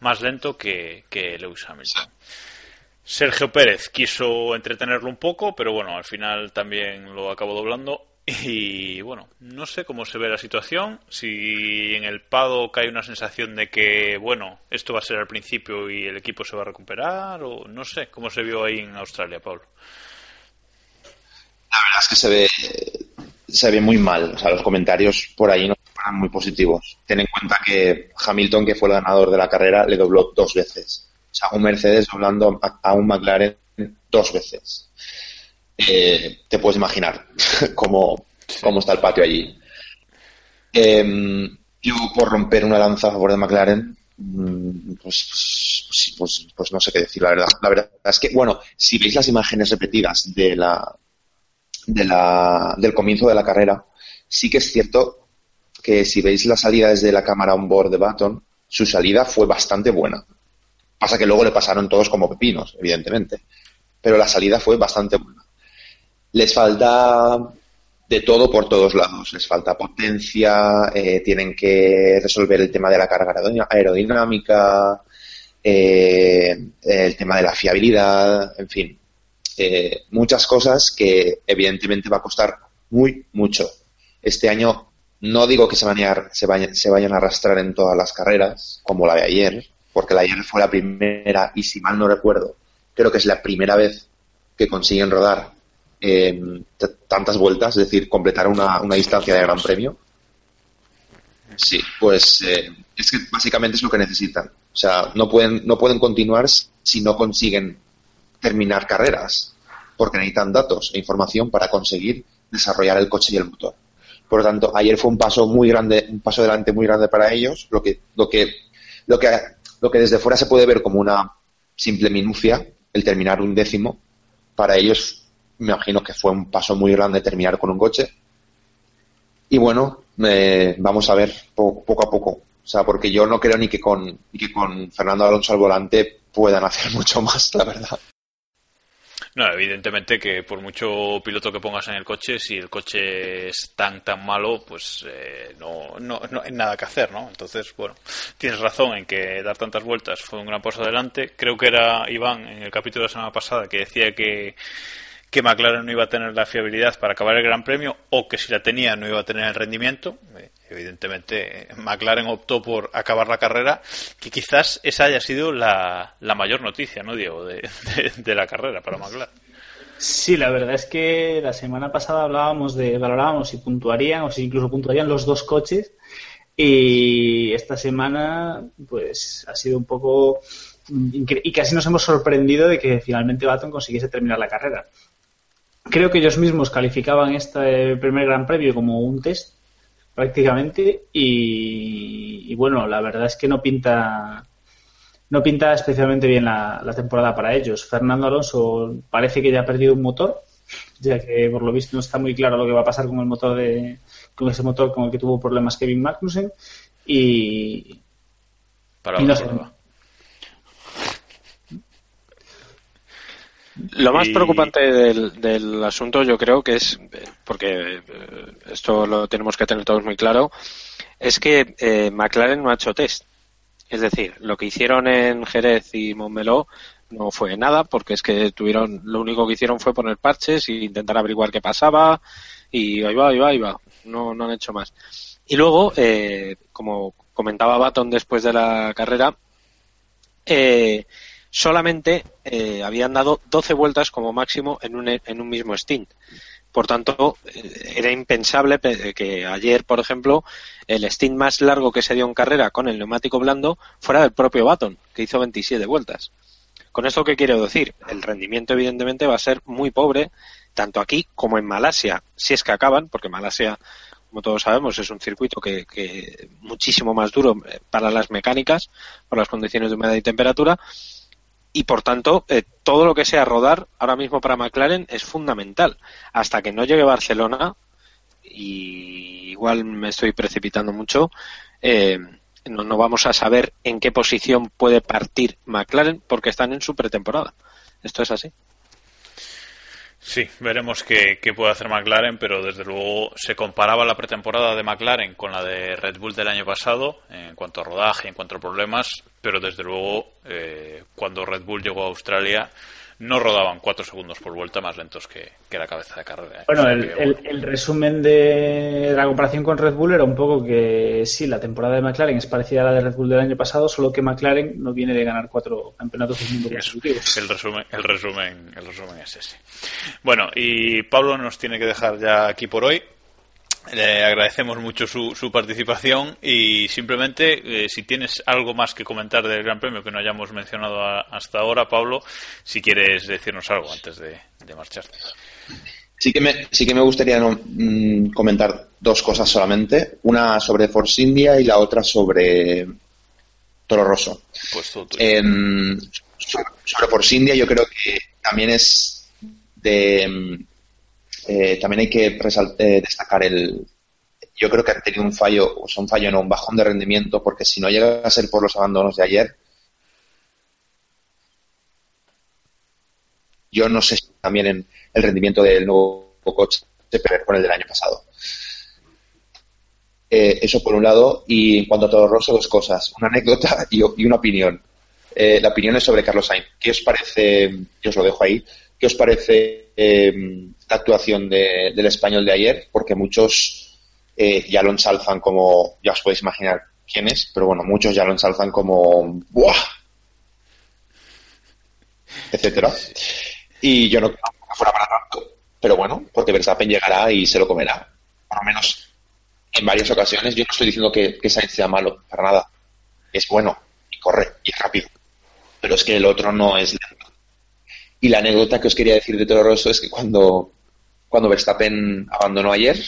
más lento que, que Lewis Hamilton. Sergio Pérez quiso entretenerlo un poco, pero bueno, al final también lo acabó doblando. Y bueno, no sé cómo se ve la situación, si en el paddock hay una sensación de que, bueno, esto va a ser al principio y el equipo se va a recuperar, o no sé cómo se vio ahí en Australia, Pablo. La verdad es que se ve, se ve muy mal. O sea, los comentarios por ahí no eran muy positivos. Ten en cuenta que Hamilton, que fue el ganador de la carrera, le dobló dos veces. O sea, un Mercedes doblando a un McLaren dos veces. Eh, te puedes imaginar cómo, cómo está el patio allí. Eh, yo, por romper una lanza a favor de McLaren, mm, pues, pues, pues- pues no sé qué decir, la verdad. La verdad es que, bueno, si veis las imágenes repetidas de la, de la, del comienzo de la carrera, sí que es cierto que si veis la salida desde la cámara on board de Baton, su salida fue bastante buena. Pasa que luego le pasaron todos como pepinos, evidentemente. Pero la salida fue bastante buena. Les falta de todo por todos lados. Les falta potencia, eh, tienen que resolver el tema de la carga aerodin- aerodinámica, eh, el tema de la fiabilidad, en fin. Eh, muchas cosas que evidentemente va a costar muy mucho. Este año no digo que se, vayan a, se, vayan, se vayan a arrastrar en todas las carreras, como la de ayer, porque la de ayer fue la primera y si mal no recuerdo, creo que es la primera vez que consiguen rodar eh, tantas vueltas, es decir, completar una, una distancia de gran premio. Sí, pues eh, es que básicamente es lo que necesitan. O sea, no pueden, no pueden continuar si no consiguen terminar carreras, porque necesitan datos e información para conseguir desarrollar el coche y el motor. Por lo tanto, ayer fue un paso muy grande, un paso adelante muy grande para ellos, lo que, lo que, lo que, lo que desde fuera se puede ver como una simple minucia, el terminar un décimo, para ellos me imagino que fue un paso muy grande terminar con un coche. Y bueno, eh, vamos a ver po- poco a poco. O sea, porque yo no creo ni que con, ni que con Fernando Alonso al volante puedan hacer mucho más, la verdad. No, evidentemente que por mucho piloto que pongas en el coche, si el coche es tan tan malo, pues eh, no, no, no hay nada que hacer, ¿no? Entonces, bueno, tienes razón en que dar tantas vueltas fue un gran paso adelante. Creo que era Iván en el capítulo de la semana pasada que decía que, que McLaren no iba a tener la fiabilidad para acabar el Gran Premio o que si la tenía no iba a tener el rendimiento. Eh, Evidentemente, eh, McLaren optó por acabar la carrera, que quizás esa haya sido la, la mayor noticia, ¿no, Diego? De, de- de la carrera para McLaren. Sí, la verdad es que la semana pasada hablábamos de, valorábamos si puntuarían o si incluso puntuarían los dos coches y esta semana pues ha sido un poco y casi nos hemos sorprendido de que finalmente Baton consiguiese terminar la carrera. Creo que ellos mismos calificaban este primer Gran Premio como un test prácticamente y, y bueno, la verdad es que no pinta no pinta especialmente bien la, la temporada para ellos. Fernando Alonso parece que ya ha perdido un motor, ya que por lo visto no está muy claro lo que va a pasar con el motor de con ese motor con el que tuvo problemas Kevin Magnussen y, Para y no sé, prueba. Lo más Y- preocupante del, del asunto yo creo que es, porque eh, esto lo tenemos que tener todos muy claro, es que eh, McLaren no ha hecho test. Es decir, lo que hicieron en Jerez y Montmeló no fue nada, porque es que tuvieron, lo único que hicieron fue poner parches e intentar averiguar qué pasaba, y ahí va, ahí va, ahí va. No, no han hecho más. Y luego, eh, como comentaba Baton después de la carrera, eh, solamente eh, habían dado 12 vueltas como máximo en un, en un mismo stint. Por tanto, eh, era impensable pe- que ayer, por ejemplo, el stint más largo que se dio en carrera con el neumático blando fuera del propio Baton, que hizo 27 vueltas. Con esto, ¿qué quiero decir? El rendimiento, evidentemente, va a ser muy pobre, tanto aquí como en Malasia, si es que acaban, porque Malasia, como todos sabemos, es un circuito que, que muchísimo más duro eh, para las mecánicas, por las condiciones de humedad y temperatura, y por tanto, eh, todo lo que sea rodar ahora mismo para McLaren es fundamental. Hasta que no llegue Barcelona, y igual me estoy precipitando mucho, eh, no, no vamos a saber en qué posición puede partir McLaren porque están en su pretemporada. Esto es así. Sí, veremos qué, qué puede hacer McLaren, pero desde luego se comparaba la pretemporada de McLaren con la de Red Bull del año pasado en cuanto a rodaje, en cuanto a problemas, pero desde luego eh, cuando Red Bull llegó a Australia no rodaban cuatro segundos por vuelta más lentos que, que la cabeza de carrera. ¿eh? O Bueno, sea el, que, el- el resumen de la comparación con Red Bull era un poco que sí, la temporada de McLaren es parecida a la de Red Bull del año pasado, solo que McLaren no viene de ganar cuatro campeonatos del mundo consecutivos. el resumen, el resumen, el resumen es ese. Bueno, y Pablo nos tiene que dejar ya aquí por hoy. Le agradecemos mucho su, su participación y simplemente eh, si tienes algo más que comentar del Gran Premio que no hayamos mencionado a- hasta ahora, Pablo, si quieres decirnos algo antes de, de marcharte. Sí que me, sí que me gustaría no, mm, comentar dos cosas solamente. Una sobre Force India y la otra sobre Toro Rosso. Pues todo tuyo. Em, sobre, sobre Force India yo creo que también es de... eh, también hay que eh, destacar el... Yo creo que han tenido un fallo, o un fallo, no, un bajón de rendimiento, porque si no llega a ser por los abandonos de ayer, yo no sé si también en el rendimiento del nuevo coche se puede con el del año pasado. Eh, eso por un lado. Y en cuanto a Toro Rosso, dos cosas. Una anécdota y, una opinión. Eh, la opinión es sobre Carlos Sainz. ¿Qué os parece, que os lo dejo ahí, qué os parece la actuación de- del español de ayer? Porque muchos eh, ya lo ensalzan como, ya os podéis imaginar quién es, pero bueno, muchos ya lo ensalzan como, ¡buah! etcétera. Y yo no creo que fuera para tanto. Pero bueno, porque Verstappen llegará y se lo comerá. Por lo menos en varias ocasiones. Yo no estoy diciendo que, que Sainz sea malo, para nada. Es bueno y corre y es rápido. Pero es que el otro no es lento. Y la anécdota que os quería decir de Toro Rosso es que cuando, cuando Verstappen abandonó ayer,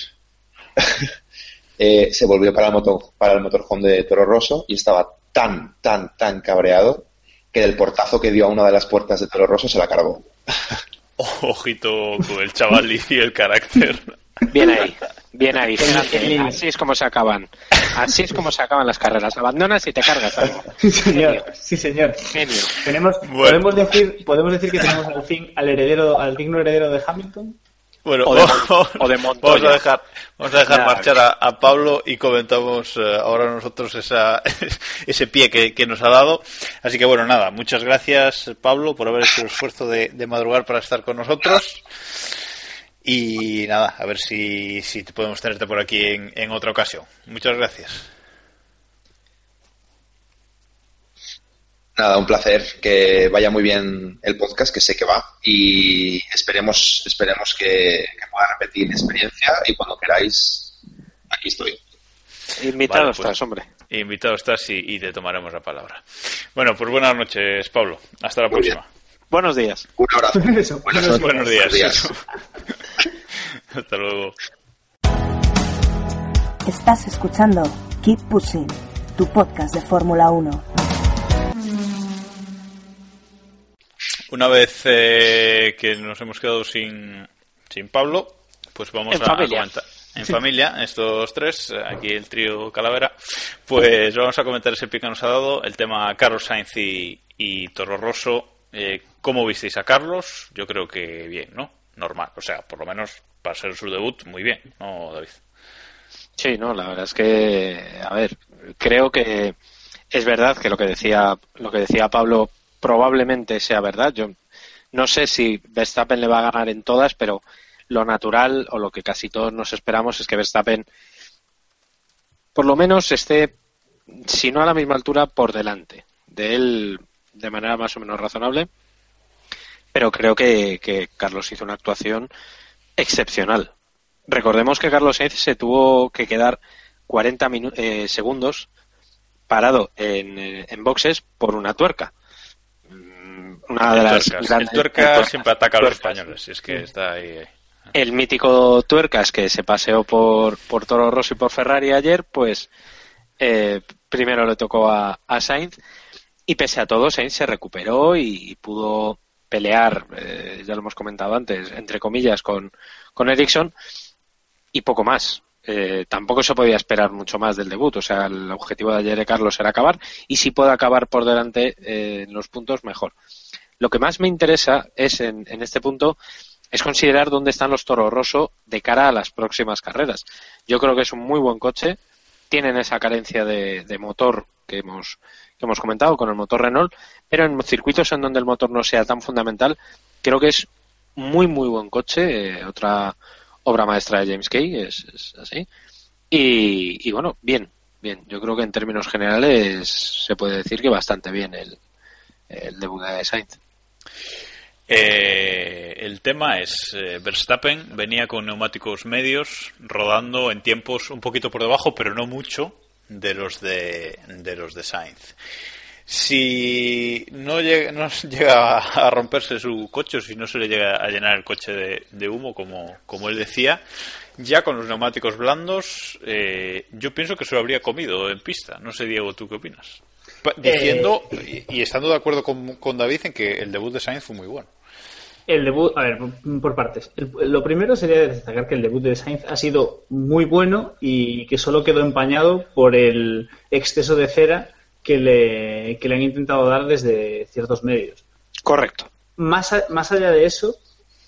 eh, se volvió para el, motor, para el de Toro Rosso y estaba tan, tan, tan cabreado que del portazo que dio a una de las puertas de Toro Rosso se la cargó. Ojito con el chaval y el carácter. Bien ahí, bien ahí. Fíjate, así es como se acaban. Así es como se acaban las carreras. Abandonas y te cargas algo. Sí, señor. Sí, señor. Genio. Tenemos, Bueno. podemos, decir, podemos decir que tenemos al fin al heredero, al digno heredero de Hamilton. Bueno, O de o de vamos a dejar, vamos a dejar marchar a, a Pablo y comentamos eh, ahora nosotros esa, ese pie que, que nos ha dado. Así que bueno, nada, muchas gracias Pablo por haber hecho el esfuerzo de, de madrugar para estar con nosotros. Y nada, a ver si, si te podemos tenerte por aquí en, en otra ocasión. Muchas gracias. Nada, un placer, que vaya muy bien el podcast, que sé que va, y esperemos, esperemos que, que pueda repetir mi experiencia y cuando queráis, aquí estoy. Invitado Vale, pues. estás, hombre. Invitado estás y, y te tomaremos la palabra. Bueno, pues buenas noches, Pablo. Hasta la Muy bien. Buenos días. Un abrazo. Eso. Buenos días. días. Hasta luego. Estás escuchando Keep Pushing, tu podcast de Fórmula 1. Una vez eh, que nos hemos quedado sin, sin Pablo, pues vamos En a familia. comentar. En familia, estos tres, aquí el trío Calavera, pues vamos a comentar ese pie que nos ha dado, el tema Carlos Sainz y, y Toro Rosso, Eh, ¿Cómo visteis a Carlos? Yo creo que bien, ¿no? Normal. O sea, por lo menos para ser su debut, muy bien, ¿no, David? Sí, no, la verdad es que, a ver, creo que es verdad que lo que decía, lo que decía Pablo probablemente sea verdad. Yo no sé si Verstappen le va a ganar en todas, pero lo natural o lo que casi todos nos esperamos es que Verstappen por lo menos esté, si no a la misma altura, por delante de él de manera más o menos razonable. Pero creo que, que Carlos hizo una actuación excepcional. Recordemos que Carlos Sainz se tuvo que quedar 40 eh, segundos parado en, eh, en, boxes por una tuerca. Mm, una de las el tuerca siempre ataca a los españoles, es que está ahí. El mítico tuercas que se paseó por, por Toro Rosso y por Ferrari ayer, pues eh, primero le tocó a, a, Sainz y pese a todo Sainz se recuperó y, pudo pelear, eh, ya lo hemos comentado antes, entre comillas, con, con Ericsson y poco más. Eh, tampoco se podía esperar mucho más del debut. O sea, el objetivo de ayer de Carlos era acabar y si puede acabar por delante eh, en los puntos, mejor. Lo que más me interesa es en, en, este punto es considerar dónde están los Toro Rosso de cara a las próximas carreras. Yo creo que es un muy buen coche. Tienen esa carencia de motor que hemos, que hemos comentado con el motor Renault, pero en circuitos en donde el motor no sea tan fundamental, creo que es muy, muy buen coche. Eh, otra obra maestra de James Kay, es, así. Y, bueno, bien, bien. Yo creo que en términos generales se puede decir que bastante bien el, el debut de Sainz. Eh, el tema es eh, Verstappen venía con neumáticos medios rodando en tiempos un poquito por debajo, pero no mucho de los de, de los de Sainz si no llega, no llega a romperse su coche o si no se le llega a llenar el coche de, humo, como, como él decía, ya con los neumáticos blandos, eh, yo pienso que se lo habría comido en pista. No sé, Diego, ¿tú qué opinas? Diciendo y, estando de acuerdo con, con, David en que el debut de Sainz fue muy bueno. El debut, a ver, por partes. lo primero sería destacar que el debut de Sainz ha sido muy bueno y que solo quedó empañado por el exceso de cera que le, que le han intentado dar desde ciertos medios. Correcto. Más, más allá de eso,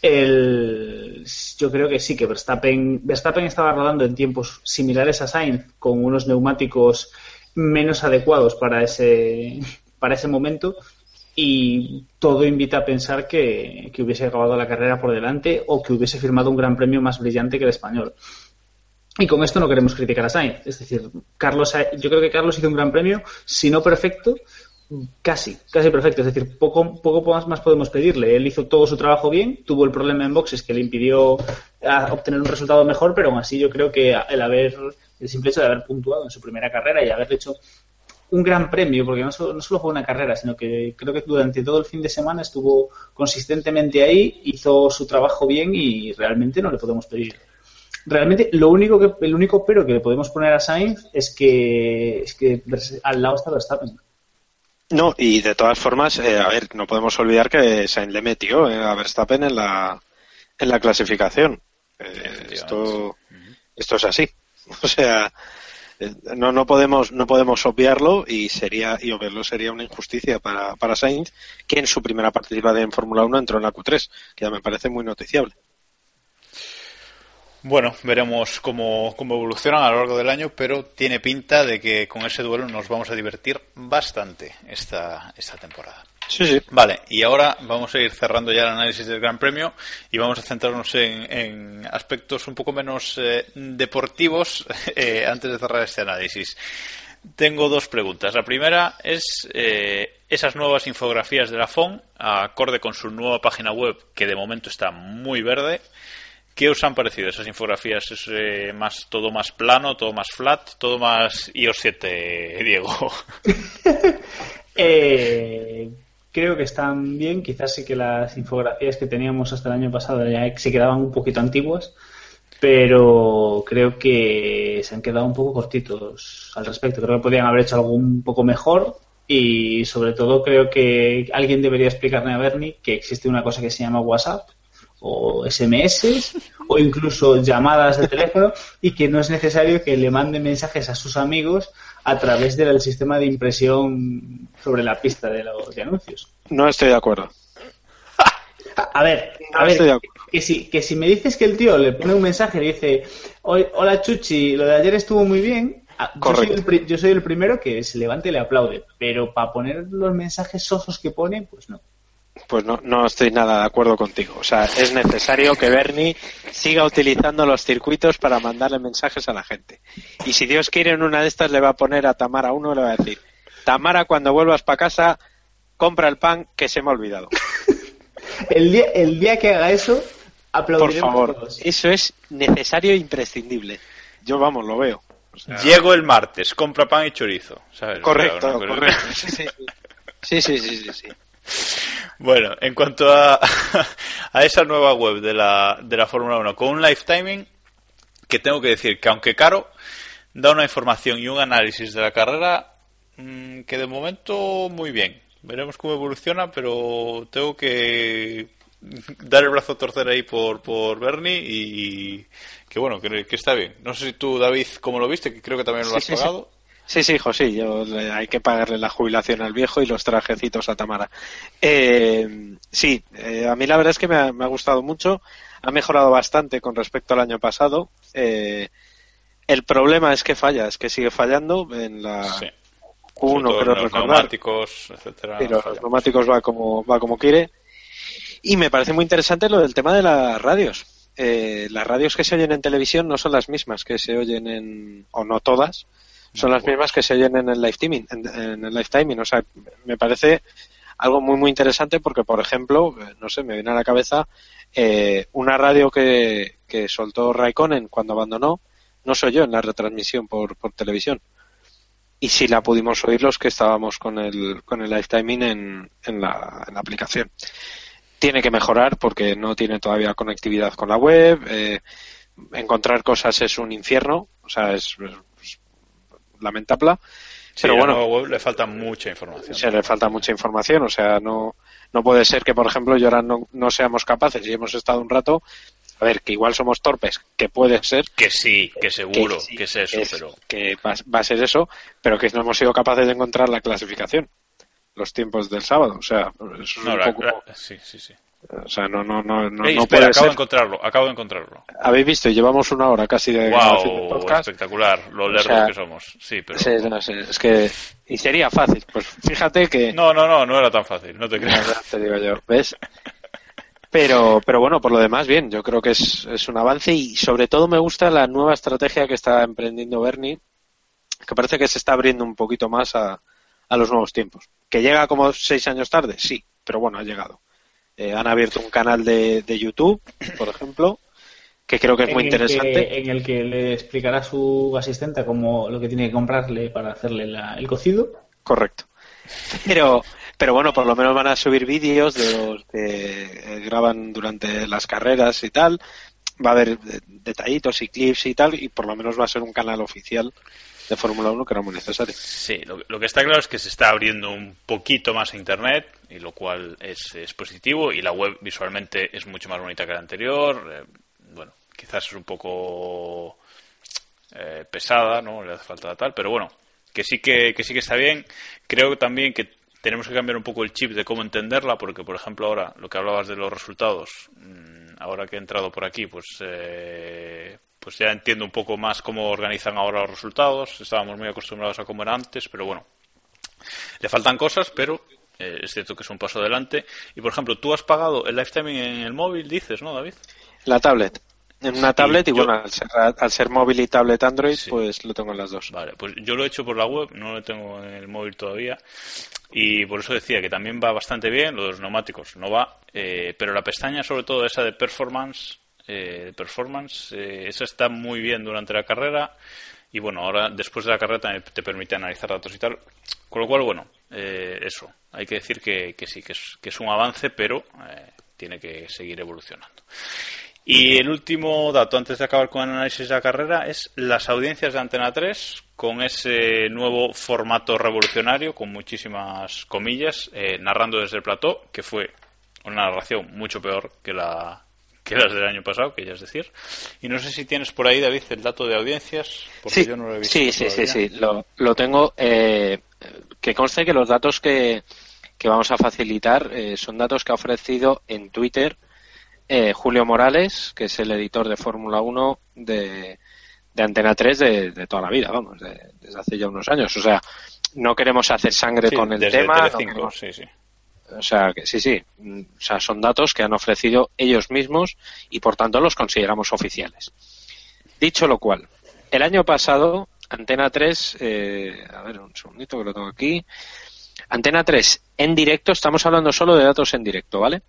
el, yo creo que sí, que Verstappen, Verstappen estaba rodando en tiempos similares a Sainz, con unos neumáticos menos adecuados para ese, para ese momento, y todo invita a pensar que, que hubiese acabado la carrera por delante o que hubiese firmado un gran premio más brillante que el español. Y con esto no queremos criticar a Sainz. Es decir, Carlos, yo creo que Carlos hizo un gran premio, si no perfecto, casi, casi perfecto. Es decir, poco, poco más, podemos pedirle. Él hizo todo su trabajo bien, tuvo el problema en boxes que le impidió obtener un resultado mejor, pero aún así yo creo que el haber, el simple hecho de haber puntuado en su primera carrera y haber hecho un gran premio, porque no solo, no solo fue una carrera, sino que creo que durante todo el fin de semana estuvo consistentemente ahí, hizo su trabajo bien y realmente no le podemos pedir realmente lo único que el único pero que le podemos poner a Sainz es que es que al lado está Verstappen. No, y de todas formas, eh, a ver, no podemos olvidar que Sainz le metió eh, a Verstappen en la en la clasificación. Eh, esto esto es así. O sea, no no podemos no podemos obviarlo y sería y obviarlo sería una injusticia para para Sainz que en su primera participación en Fórmula 1 entró en la Q3, que ya me parece muy noticiable. Bueno, veremos cómo, cómo evolucionan a lo largo del año, pero tiene pinta de que con ese duelo nos vamos a divertir bastante esta, esta temporada. Sí, sí. Vale, y ahora vamos a ir cerrando ya el análisis del Gran Premio y vamos a centrarnos en, aspectos un poco menos eh, deportivos eh, antes de cerrar este análisis. Tengo dos preguntas. La primera es eh, esas nuevas infografías de la FON, acorde con su nueva página web, que de momento está muy verde. ¿Qué os han parecido esas infografías? ¿Es eh, más, todo más plano, todo más flat, todo más iOS 7, Diego? Eh, creo que están bien. Quizás sí que las infografías que teníamos hasta el año pasado ya se quedaban un poquito antiguas, pero creo que se han quedado un poco cortitos al respecto. Creo que podrían haber hecho algo un poco mejor y sobre todo creo que alguien debería explicarme a Bernie que existe una cosa que se llama WhatsApp o SMS o incluso llamadas de teléfono y que no es necesario que le manden mensajes a sus amigos a través del sistema de impresión sobre la pista de los de anuncios. No estoy de acuerdo. A, ver, a No ver, estoy de acuerdo. que si, que si me dices que el tío le pone un mensaje y dice, "Hoy- hola Chuchi, lo de ayer estuvo muy bien, ah, yo soy, el, yo soy el primero que se levante y le aplaude, pero para poner los mensajes sosos que pone, pues no. Pues no, no estoy nada de acuerdo contigo. O sea, es necesario que Bernie siga utilizando los circuitos para mandarle mensajes a la gente. Y si Dios quiere, en una de estas le va a poner a Tamara uno y le va a decir, Tamara, cuando vuelvas para casa, compra el pan que se me ha olvidado. El día, el día que haga eso, Por aplaudiremos favor, todos. eso es necesario e imprescindible. Yo, vamos, lo veo. O sea, Llego el martes, compra pan y chorizo. ¿sabes? correcto, correcto. Sí, sí, sí. sí, sí, sí, sí. Bueno, en cuanto a, a esa nueva web de la, de la Fórmula 1 con un live timing, que tengo que decir que aunque caro, da una información y un análisis de la carrera mm, que de momento muy bien. Veremos cómo evoluciona, pero tengo que dar el brazo a torcer ahí por, por Bernie y que bueno, que, que está bien. No sé si tú, David, cómo lo viste, que creo que también lo Sí, has sí. pagado. Sí, sí, hijo, sí. Yo, le- hay que pagarle la jubilación al viejo y los trajecitos a Tamara. Eh, sí, eh, a mí la verdad es que me ha, me ha gustado mucho. Ha mejorado bastante con respecto al año pasado. Eh, el problema es que falla, es que sigue fallando en la Sí. Q1, Sobre todo creo los recordar. neumáticos, etcétera. Sí, los neumáticos va como, va como quiere. Y me parece muy interesante lo del tema de las radios. Eh, las radios que se oyen en televisión no son las mismas que se oyen en, o no todas, son las mismas que se oyen en el live timing, en, el live timing. O sea, me parece algo muy muy interesante porque, por ejemplo, eh, no sé, me viene a la cabeza eh, una radio que, que soltó Raikkonen cuando abandonó, no se oyó en la retransmisión por, por televisión. Y sí la pudimos oír los que estábamos con el, con el live timing en, en, la, aplicación. Tiene que mejorar porque no tiene todavía conectividad con la web. eh, encontrar cosas es un infierno, o sea, es lamentable. Sí, pero bueno, web le falta mucha información. se le falta mucha información, o sea, no, no puede ser que, por ejemplo, yo ahora no, no seamos capaces y hemos estado un rato, a ver, que igual somos torpes, que puede ser, Que sí, que seguro, sí, que es eso, es- pero que va, va a ser eso, pero que no hemos sido capaces de encontrar la clasificación, los tiempos del sábado, o sea, eso es no, un la- poco, la- sí, sí, sí. O sea, no, no, no, no, Ey, no espera, puede acabo de encontrarlo, acabo de encontrarlo. Habéis visto, llevamos una hora casi de Wow, podcast. espectacular, lo lerdos sea, que somos. Sí, pero Sí, no es que y sería fácil, pues fíjate que no, no, no, no era tan fácil, no te creas. ya te digo yo, ¿ves? Pero, pero bueno, por lo demás, bien, yo creo que es, es un avance y sobre todo me gusta la nueva estrategia que está emprendiendo Bernie, que parece que se está abriendo un poquito más a, a los nuevos tiempos. ¿Que llega como seis años tarde? Sí, pero bueno, ha llegado. Eh, han abierto un canal de, de YouTube, por ejemplo, que creo que es muy interesante. Que, en el que le explicará a su asistente cómo lo que tiene que comprarle para hacerle la- el cocido. Correcto. Pero, pero bueno, por lo menos van a subir vídeos de los que eh, graban durante las carreras y tal. Va a haber eh, detallitos y clips y tal, y por lo menos va a ser un canal oficial de Fórmula 1 que era muy necesario. Sí, lo, lo que está claro es que se está abriendo un poquito más Internet, y lo cual es, es positivo, y la web visualmente es mucho más bonita que la anterior. eh, bueno, quizás es un poco eh, pesada, ¿no? Le hace falta tal, pero bueno, que sí que, que sí que está bien. Creo también que tenemos que cambiar un poco el chip de cómo entenderla, porque por ejemplo ahora lo que hablabas de los resultados, mm, ahora que he entrado por aquí, pues eh, pues ya entiendo un poco más cómo organizan ahora los resultados. Estábamos muy acostumbrados a cómo era antes, pero bueno, le faltan cosas, pero eh, es cierto que es un paso adelante. Y por ejemplo, tú has pagado el lifetime en el móvil, dices, ¿no, David? La tablet. En una Sí, tablet, y yo- bueno, al ser, al ser móvil y tablet Android, Sí. pues lo tengo en las dos. Vale, pues yo lo he hecho por la web, no lo tengo en el móvil todavía. Y por eso decía que también va bastante bien, lo de los neumáticos no va, eh, pero la pestaña, sobre todo esa de performance, eh, performance, eh, está muy bien durante la carrera. Y bueno, ahora después de la carrera también te permite analizar datos y tal. Con lo cual, bueno, eh, eso. Hay que decir que, que sí, que es, que es un avance, pero eh, tiene que seguir evolucionando. Y el último dato, antes de acabar con el análisis de la carrera, es las audiencias de Antena 3 con ese nuevo formato revolucionario, con muchísimas comillas, eh, narrando desde el plató, que fue una narración mucho peor que la, que las del año pasado, que ya es decir. Y no sé si tienes por ahí, David, el dato de audiencias, porque sí, yo no lo he visto. Sí, sí, sí, sí, lo, lo tengo. Eh, que conste que los datos que, que vamos a facilitar eh, son datos que ha ofrecido en Twitter eh, Julio Morales, que es el editor de Fórmula 1 de, de Antena 3 de, de toda la vida, vamos, de- desde hace ya unos años. O sea, no queremos hacer sangre Sí, con el desde tema. no Telecinco, queremos- sí, sí. O sea, que sí, sí. Mm, O sea, son datos que han ofrecido ellos mismos y por tanto los consideramos oficiales. Dicho lo cual, el año pasado, Antena 3, eh, a ver, un segundito que lo tengo aquí. Antena 3 en directo, estamos hablando solo de datos en directo, ¿vale?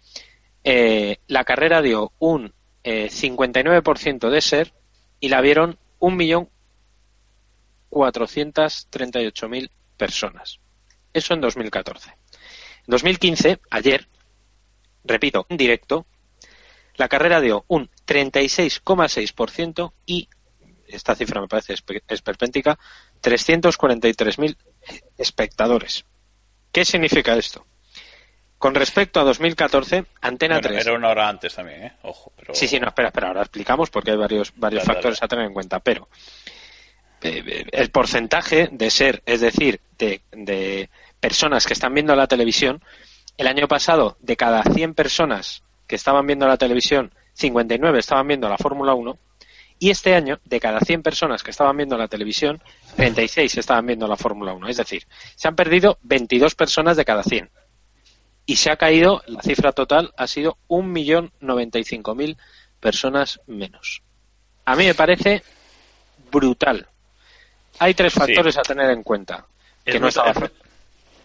Eh, la carrera dio un eh, 59% de ser y la vieron 1.438.000 personas. Eso en 2014. En 2015, ayer, repito, en directo, la carrera dio un 36,6% y, esta cifra me parece espe- esperpéntica, 343.000 espectadores. ¿Qué significa esto? Con respecto a 2014, Antena Bueno, 3... era una hora antes también, ¿eh? Ojo, pero... Sí, sí, no, espera, espera, ahora explicamos porque hay varios, varios Dale, factores a tener en cuenta, pero eh, el porcentaje de ser, es decir, de, de personas que están viendo la televisión, el año pasado, de cada 100 personas que estaban viendo la televisión, 59 estaban viendo la Fórmula 1, y este año, de cada 100 personas que estaban viendo la televisión, 36 estaban viendo la Fórmula 1. Es decir, se han perdido 22 personas de cada 100 y se ha caído, la cifra total ha sido 1.095.000 personas menos. A mí me parece brutal. Hay tres Sí. factores a tener en cuenta. Es Que no brutal, estaba-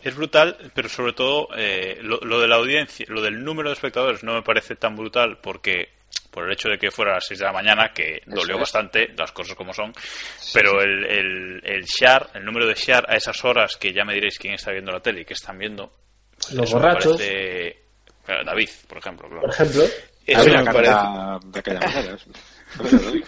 es bru- es brutal, pero sobre todo eh, lo, lo de la audiencia, lo del número de espectadores no me parece tan brutal porque por el hecho de que fuera a las 6 de la mañana, que dolió es. bastante, las cosas como son, pero el, el, el share, el número de share a esas horas, que ya me diréis quién está viendo la tele y qué están viendo, pues Los eso me borrachos. parece- David, por ejemplo. claro. Por ejemplo. Eso me una parece- de eso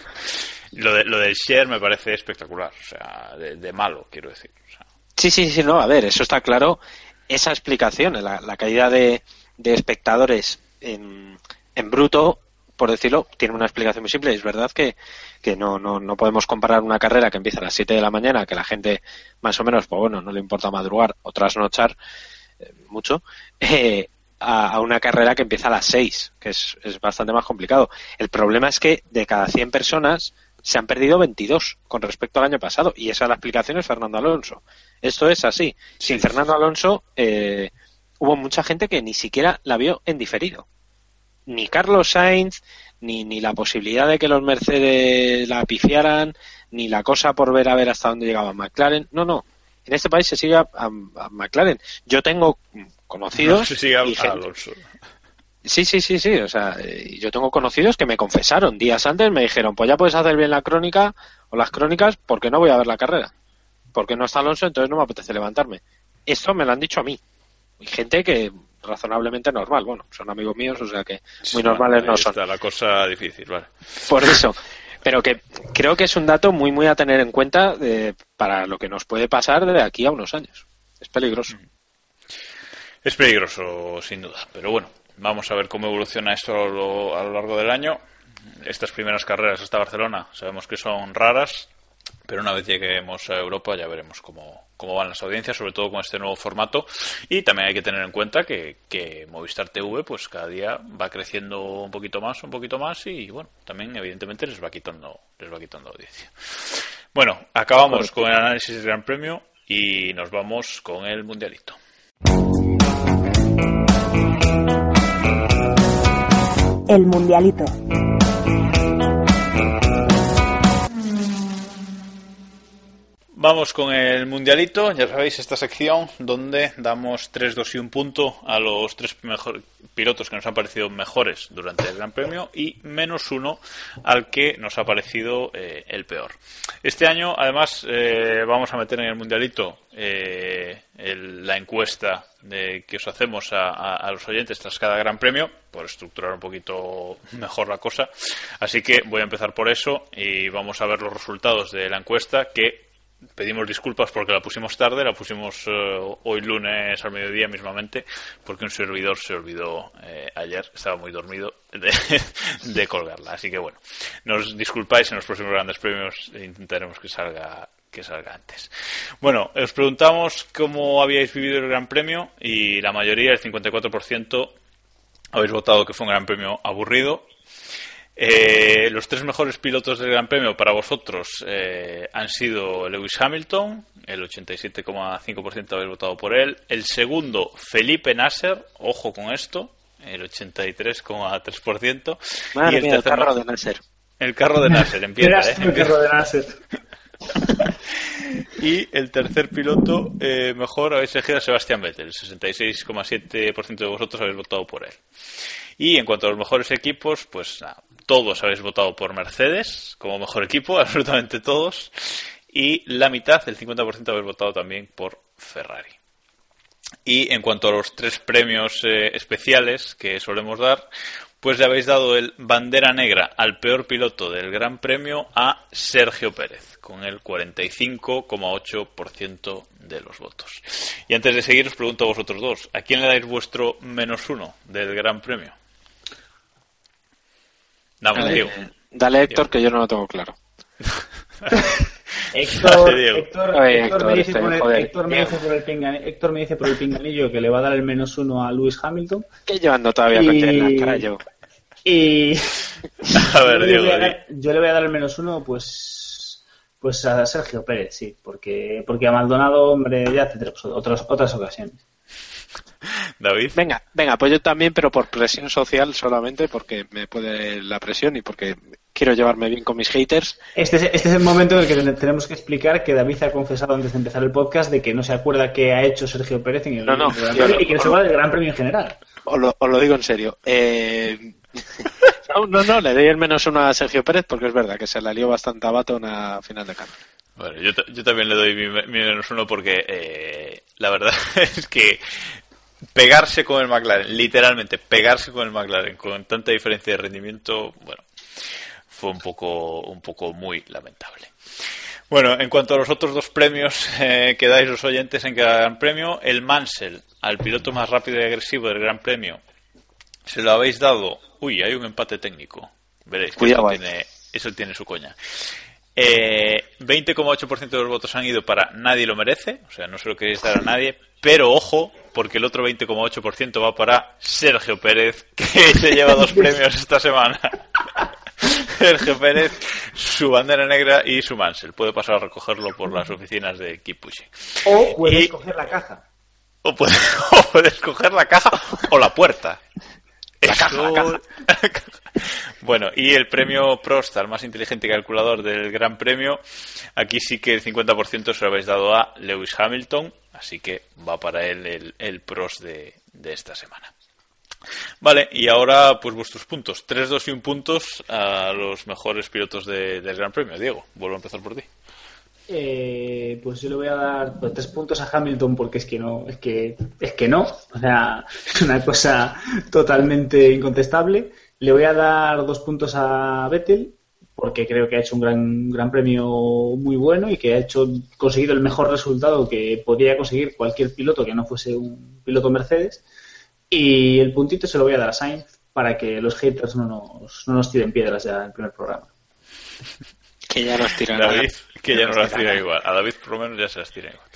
lo de, lo del share me parece espectacular, o sea, de, de malo, quiero decir. O sea, Sí, sí, sí, no, a ver, eso está claro. Esa explicación, la, la caída de, de espectadores en, en bruto, por decirlo, tiene una explicación muy simple. Es verdad que, que no, no, no podemos comparar una carrera que empieza a las 7 de la mañana, que la gente más o menos, pues bueno, no le importa madrugar o trasnochar eh, mucho, eh, a, una carrera que empieza a las 6, que es, es bastante más complicado. El problema es que de cada 100 personas se han perdido 22 con respecto al año pasado y esa la explicación es Fernando Alonso. Esto es así. Sin Fernando Alonso eh, hubo mucha gente que ni siquiera la vio en diferido. Ni Carlos Sainz, ni, ni la posibilidad de que los Mercedes la pifiaran, ni la cosa por ver a ver hasta dónde llegaba McLaren. No, no. En este país se sigue a, a- a McLaren. Yo tengo conocidos. no sé si a- y a gente- Alonso. Sí, sí, sí, sí. O sea, eh, yo tengo conocidos que me confesaron días antes, me dijeron, pues ya puedes hacer bien la crónica o las crónicas porque no voy a ver la carrera. Porque no está Alonso, entonces no me apetece levantarme. Esto me lo han dicho a mí. Y gente que razonablemente normal. Bueno, son amigos míos, o sea que muy normales no son. está la cosa difícil, vale. Por eso. Pero que creo que es un dato muy, muy a tener en cuenta de- para lo que nos puede pasar de aquí a unos años. Es peligroso. Es peligroso, sin duda. Pero bueno, vamos a ver cómo evoluciona esto a lo, a lo largo del año. Estas primeras carreras hasta Barcelona sabemos que son raras, pero una vez lleguemos a Europa ya veremos cómo, cómo van las audiencias, sobre todo con este nuevo formato. Y también hay que tener en cuenta que, que Movistar TV pues cada día va creciendo un poquito más, un poquito más y bueno, también evidentemente les va quitando, les va quitando audiencia. Bueno, acabamos con el análisis del Gran Premio y nos vamos con el Mundialito. El Mundialito. Vamos con el mundialito, ya sabéis, esta sección donde damos 3, 2 y un punto a los tres mejor, pilotos que nos han parecido mejores durante el Gran Premio y menos uno al que nos ha parecido eh, el peor. Este año, además, eh, vamos a meter en el mundialito eh, la encuesta que os hacemos a los oyentes tras cada Gran Premio, por estructurar un poquito mejor la cosa. Así que voy a empezar por eso y vamos a ver los resultados de la encuesta que pedimos disculpas porque la pusimos tarde, la pusimos eh, hoy lunes al mediodía mismamente, porque un servidor se olvidó eh, ayer, estaba muy dormido, de, de colgarla. Así que bueno, nos disculpáis en los próximos grandes premios, e intentaremos que salga que salga antes. Bueno, os preguntamos cómo habíais vivido el Gran Premio y la mayoría, el 54%, habéis votado que fue un Gran Premio aburrido eh, los tres mejores pilotos del Gran Premio para vosotros eh, han sido Lewis Hamilton, el 87,5% habéis votado por él. El segundo, Felipe Nasser, ojo con esto, el 83,3%. Madre y el mía, el tercer carro de Nasser. El carro de Nasser, empieza, ¿eh? el carro de Nasser. Y el tercer piloto eh, mejor habéis elegido a Sebastián Vettel. El 66,7% de vosotros habéis votado por él. Y en cuanto a los mejores equipos, pues nada, todos habéis votado por Mercedes como mejor equipo, absolutamente todos. Y la mitad, el 50%, habéis votado también por Ferrari. Y en cuanto a los tres premios eh, especiales que solemos dar, pues le habéis dado el bandera negra al peor piloto del Gran Premio a Sergio Pérez, con el 45,8% de los votos. Y antes de seguir, os pregunto a vosotros dos, ¿a quién le dais vuestro menos uno del Gran Premio? Dame, Dale, Diego. dale, Héctor, que yo no lo tengo claro. Héctor, Dale, Diego. Héctor, Oye, Héctor Héctor, me dice por el, joder. Héctor me Diego. dice por el pingan- Héctor me dice por el pinganillo que le va a dar el menos uno a Lewis Hamilton. Que llevando todavía Y- con en la cara yo. Y A ver, yo, le voy a dar, yo le voy a dar el menos uno, pues pues a Sergio Pérez, sí, porque porque a Maldonado, hombre, ya tendremos otras otras ocasiones. David. Venga, venga, pues yo también, pero por presión social solamente, porque me puede la presión y porque quiero llevarme bien con mis haters. Este es, este es el momento en el que ten- tenemos que explicar que David ha confesado antes de empezar el podcast de que no se acuerda qué ha hecho Sergio Pérez en el, No, Gran Premio y que no se va del Gran Premio en general. Os lo, os lo digo en serio. Eh, no, no, no, le doy el menos uno a Sergio Pérez porque es verdad que se la lió bastante a Baton a final de carrera. Bueno, yo, yo también le doy mi, mi menos uno porque eh, la verdad es que pegarse con el McLaren, literalmente pegarse con el McLaren con tanta diferencia de rendimiento, bueno, fue un poco, un poco muy lamentable. Bueno, en cuanto a los otros dos premios eh, que dais los oyentes en cada gran premio, el Mansell al piloto más rápido y agresivo del gran premio se lo habéis dado. Uy, hay un empate técnico. Veréis que tiene, eso tiene su coña. Eh, 20,8% de los votos han ido para nadie lo merece, o sea, no se lo queréis dar a nadie, pero ojo, porque el otro 20,8% va para Sergio Pérez, que se lleva dos premios esta semana. Sergio Pérez, su bandera negra y su Mansell. Puede pasar a recogerlo por las oficinas de Keep Pushing. O puedes Y- coger la caja. O puedes, o puedes coger la caja o la puerta. La caja, la Bueno, y el premio Prost al más inteligente calculador del Gran Premio, aquí sí que el 50% se lo habéis dado a Lewis Hamilton, así que va para él el, el Prost de, de esta semana. Vale, y ahora pues vuestros puntos. 3, 2 y 1 puntos a los mejores pilotos de- del Gran Premio. Diego, vuelvo a empezar por ti. Eh, pues yo le voy a dar pues, tres puntos a Hamilton porque es que no, es que, es que no, o sea, es una cosa totalmente incontestable. Le voy a dar dos puntos a Vettel porque creo que ha hecho un gran, gran premio muy bueno y que ha hecho conseguido el mejor resultado que podría conseguir cualquier piloto que no fuese un piloto Mercedes. Y el puntito se lo voy a dar a Sainz para que los haters no nos, no nos tiren piedras ya en el primer programa. Que ya nos tiran. David, que ya no nos las tira igual. A David por lo menos ya se las tira igual.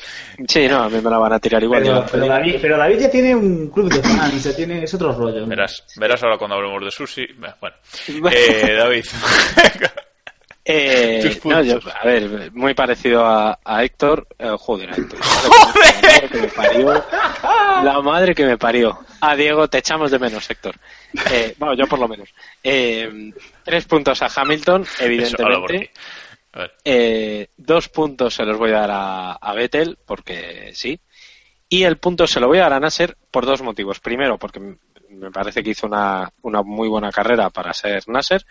Sí, no, a mí me la van a tirar igual. Pero David, pero David ya tiene un club de fans, ya tiene, es otro rollo. Verás, verás ahora cuando hablemos de sushi. Bueno, eh, David. Eh, no, yo, a ver, muy parecido a, a Héctor. eh, joder, a Héctor. La madre que me parió. La madre que me parió. A Diego te echamos de menos, Héctor. Eh, bueno, yo por lo menos. Eh, tres puntos a Hamilton, evidentemente. ti. A ver, Eh, dos puntos se los voy a dar a, a Vettel, porque sí. Y el punto se lo voy a dar a Nasser por dos motivos. Primero, porque me parece que hizo una, una muy buena carrera para ser Nasser.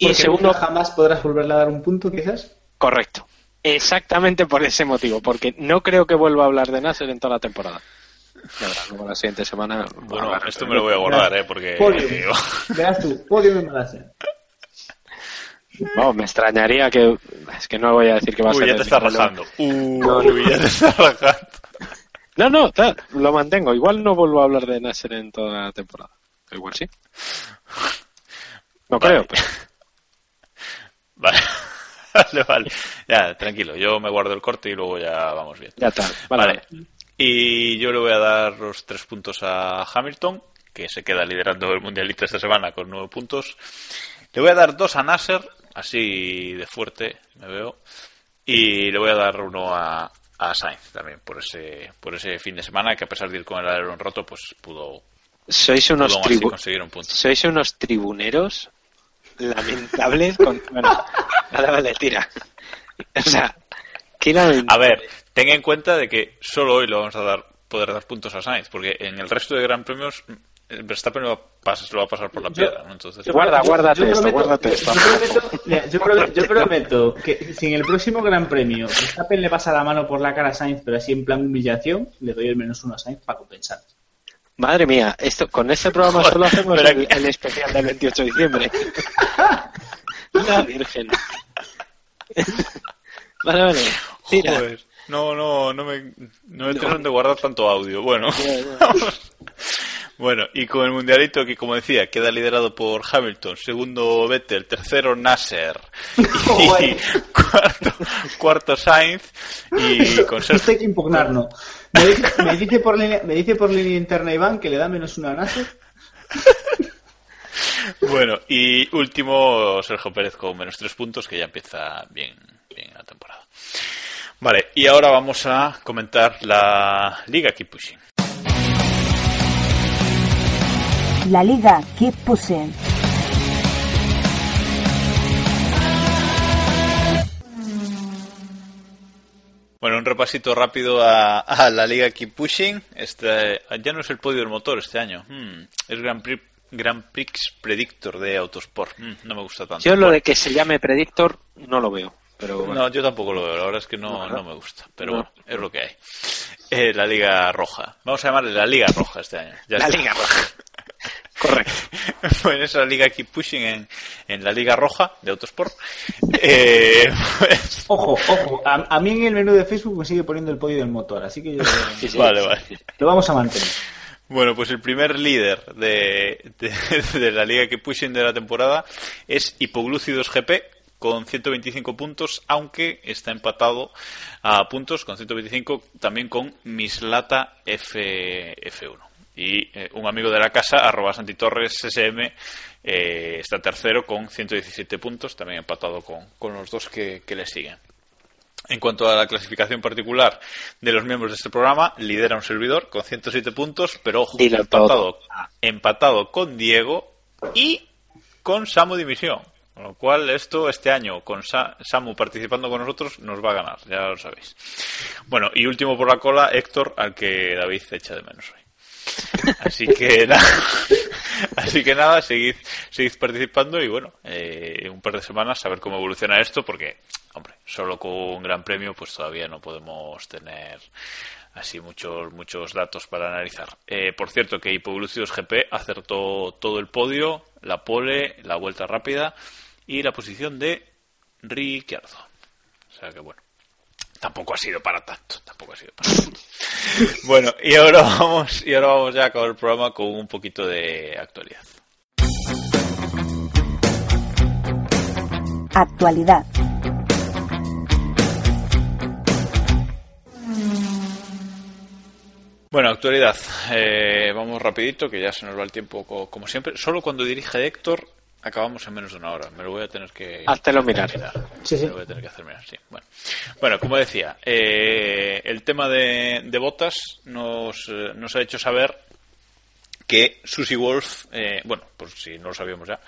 Y Porque segundo, nunca jamás podrás volverle a dar un punto, quizás. correcto. Exactamente por ese motivo, porque no creo que vuelva a hablar de Nasser en toda la temporada. Ya verás, luego la siguiente semana. bueno, esto me lo voy a guardar, ¿eh? Porque. Podium. Verás tú, podio en Malasia. Vamos, me extrañaría que. Es que no voy a decir que va a Uy, ser. ya te. No, Uy, ya te está rajando. No, no, tal, lo mantengo. Igual no vuelvo a hablar de Nasser en toda la temporada. Igual sí. No Vale. creo, pero. Vale. vale, vale. Ya, tranquilo. Yo me guardo el corte y luego ya vamos bien. Ya está. Vale. Vale. Y yo le voy a dar los tres puntos a Hamilton, que se queda liderando el mundialito esta semana con nueve puntos. Le voy a dar dos a Nasser, así de fuerte me veo. Y le voy a dar uno a, a Sainz también por ese por ese fin de semana que a pesar de ir con el alerón roto pues pudo, Sois unos, pudo aún así tribu- conseguir un punto. sois unos tribuneros lamentables con... Bueno, vale, vale, tira. O sea, qué lamen- A ver, ten en cuenta de que solo hoy le vamos a dar poder dar puntos a Sainz, porque en el resto de Gran Premios eh, Verstappen lo va, a pas- lo va a pasar por la piedra, ¿no? Entonces, Guarda, guárdate esto, prometo- guárdate esto. Yo prometo, mira, yo prometo- yo prometo que si en el próximo Gran Premio Verstappen le pasa la mano por la cara a Sainz, pero así en plan humillación, le doy el menos uno a Sainz para compensar. Madre mía, esto con este programa Joder, solo hacemos el, el especial del 28 de diciembre. La virgen. Vale, vale. Tira. Joder, no, no, no me, no me enteraron de guardar tanto audio. Bueno, bueno, y con el mundialito que, como decía, queda liderado por Hamilton, segundo Vettel, tercero Nasser, y cuarto, cuarto Sainz, y con Esto hay que impugnarlo. Me dice, me dice por línea, me dice por línea interna Iván que le da menos una a Nasser. bueno, y último Sergio Pérez con menos tres puntos, que ya empieza bien, bien la temporada. Vale, y ahora vamos a comentar la Liga Keep Pushing. La liga Keep Pushing. Bueno, un repasito rápido a, a la Liga Keep Pushing. Este, ya no es el podio del motor este año. Hmm, es Grand Prix, Grand Prix Predictor de Autosport. Hmm, no me gusta tanto. Yo lo Bueno, de que se llame Predictor no lo veo. Pero bueno. No, yo tampoco lo veo. La verdad es que no, No, me gusta. Pero No. bueno, es lo que hay. Eh, la Liga Roja. Vamos a llamarle la Liga Roja este año. Ya la está. Liga Roja. Correcto. Bueno, esa liga Keep Pushing en, en la Liga Roja de Autosport. Eh, pues- Ojo, ojo. A, a mí en el menú de Facebook me sigue poniendo el podio del motor, así que yo Sí, sí. vale, vale. lo vamos a mantener. Bueno, pues el primer líder de, de- de la liga que pushing de la temporada es Hipoglúcidos GP con 125 puntos, aunque está empatado a puntos con 125 también con Mislata F, F1. Y eh, un amigo de la casa, arroba Santitorres SM, eh, está tercero con 117 puntos, también empatado con, con los dos que, que le siguen. En cuanto a la clasificación particular de los miembros de este programa, lidera un servidor con 107 puntos, pero ojo, empatado, empatado con Diego y con Samu Dimisión. Con lo cual, esto este año, con Sa- Samu participando con nosotros, nos va a ganar, ya lo sabéis. Bueno, y último por la cola, Héctor, al que David echa de menos hoy. Así que nada, así que nada, seguid, seguid participando y bueno, eh, un par de semanas a ver cómo evoluciona esto, porque, hombre, solo con un gran premio, pues todavía no podemos tener así muchos muchos datos para analizar. Eh, por cierto, que Hipoglúcidos GP acertó todo el podio, la pole, la vuelta rápida y la posición de Ricciardo. O sea que bueno, tampoco ha sido para tanto, tampoco ha sido para tanto. Bueno, y ahora vamos, y ahora vamos ya a acabar el programa con un poquito de actualidad. Actualidad. Bueno, actualidad. Eh, vamos rapidito, que ya se nos va el tiempo co- como siempre. Solo cuando dirige Héctor acabamos en menos de una hora. Me lo voy a tener que... Háztelo mirar. Sí, sí. Me lo voy a tener que hacer mirar, sí. Bueno, bueno como decía, eh, el tema de, de botas nos, eh, nos ha hecho saber que Susie Wolf, eh, bueno, pues si no lo sabíamos ya,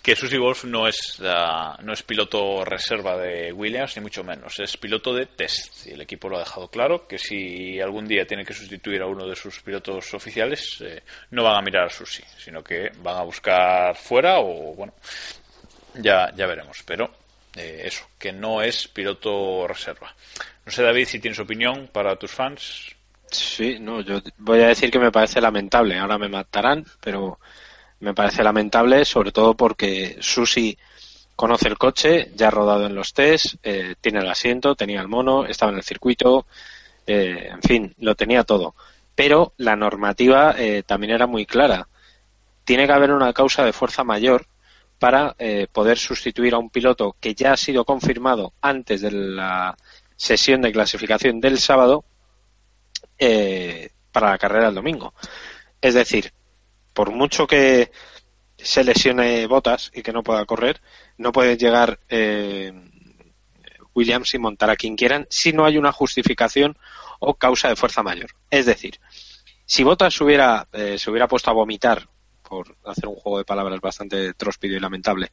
que Susie Wolf no es la- no es piloto reserva de Williams, ni mucho menos, es piloto de test. Y el equipo lo ha dejado claro, que si algún día tiene que sustituir a uno de sus pilotos oficiales, eh, no van a mirar a Susie, sino que van a buscar fuera o, bueno, ya, ya veremos. Pero eh, eso, que no es piloto reserva. No sé, David, si tienes opinión para tus fans. Sí, no, yo voy a decir que me parece lamentable. Ahora me matarán, pero me parece lamentable, sobre todo porque Susi conoce el coche, ya ha rodado en los test, eh, tiene el asiento, tenía el mono, estaba en el circuito, eh, en fin, lo tenía todo. Pero la normativa eh, también era muy clara. Tiene que haber una causa de fuerza mayor para poder sustituir a un piloto que ya ha sido confirmado antes de la sesión de clasificación del sábado para la carrera del domingo. Es decir, por mucho que se lesione Botas y que no pueda correr, no puede llegar eh, Williams y montar a quien quieran si no hay una justificación o causa de fuerza mayor. Es decir, si Botas hubiera, eh, se hubiera puesto a vomitar por hacer un juego de palabras bastante tróspido y lamentable,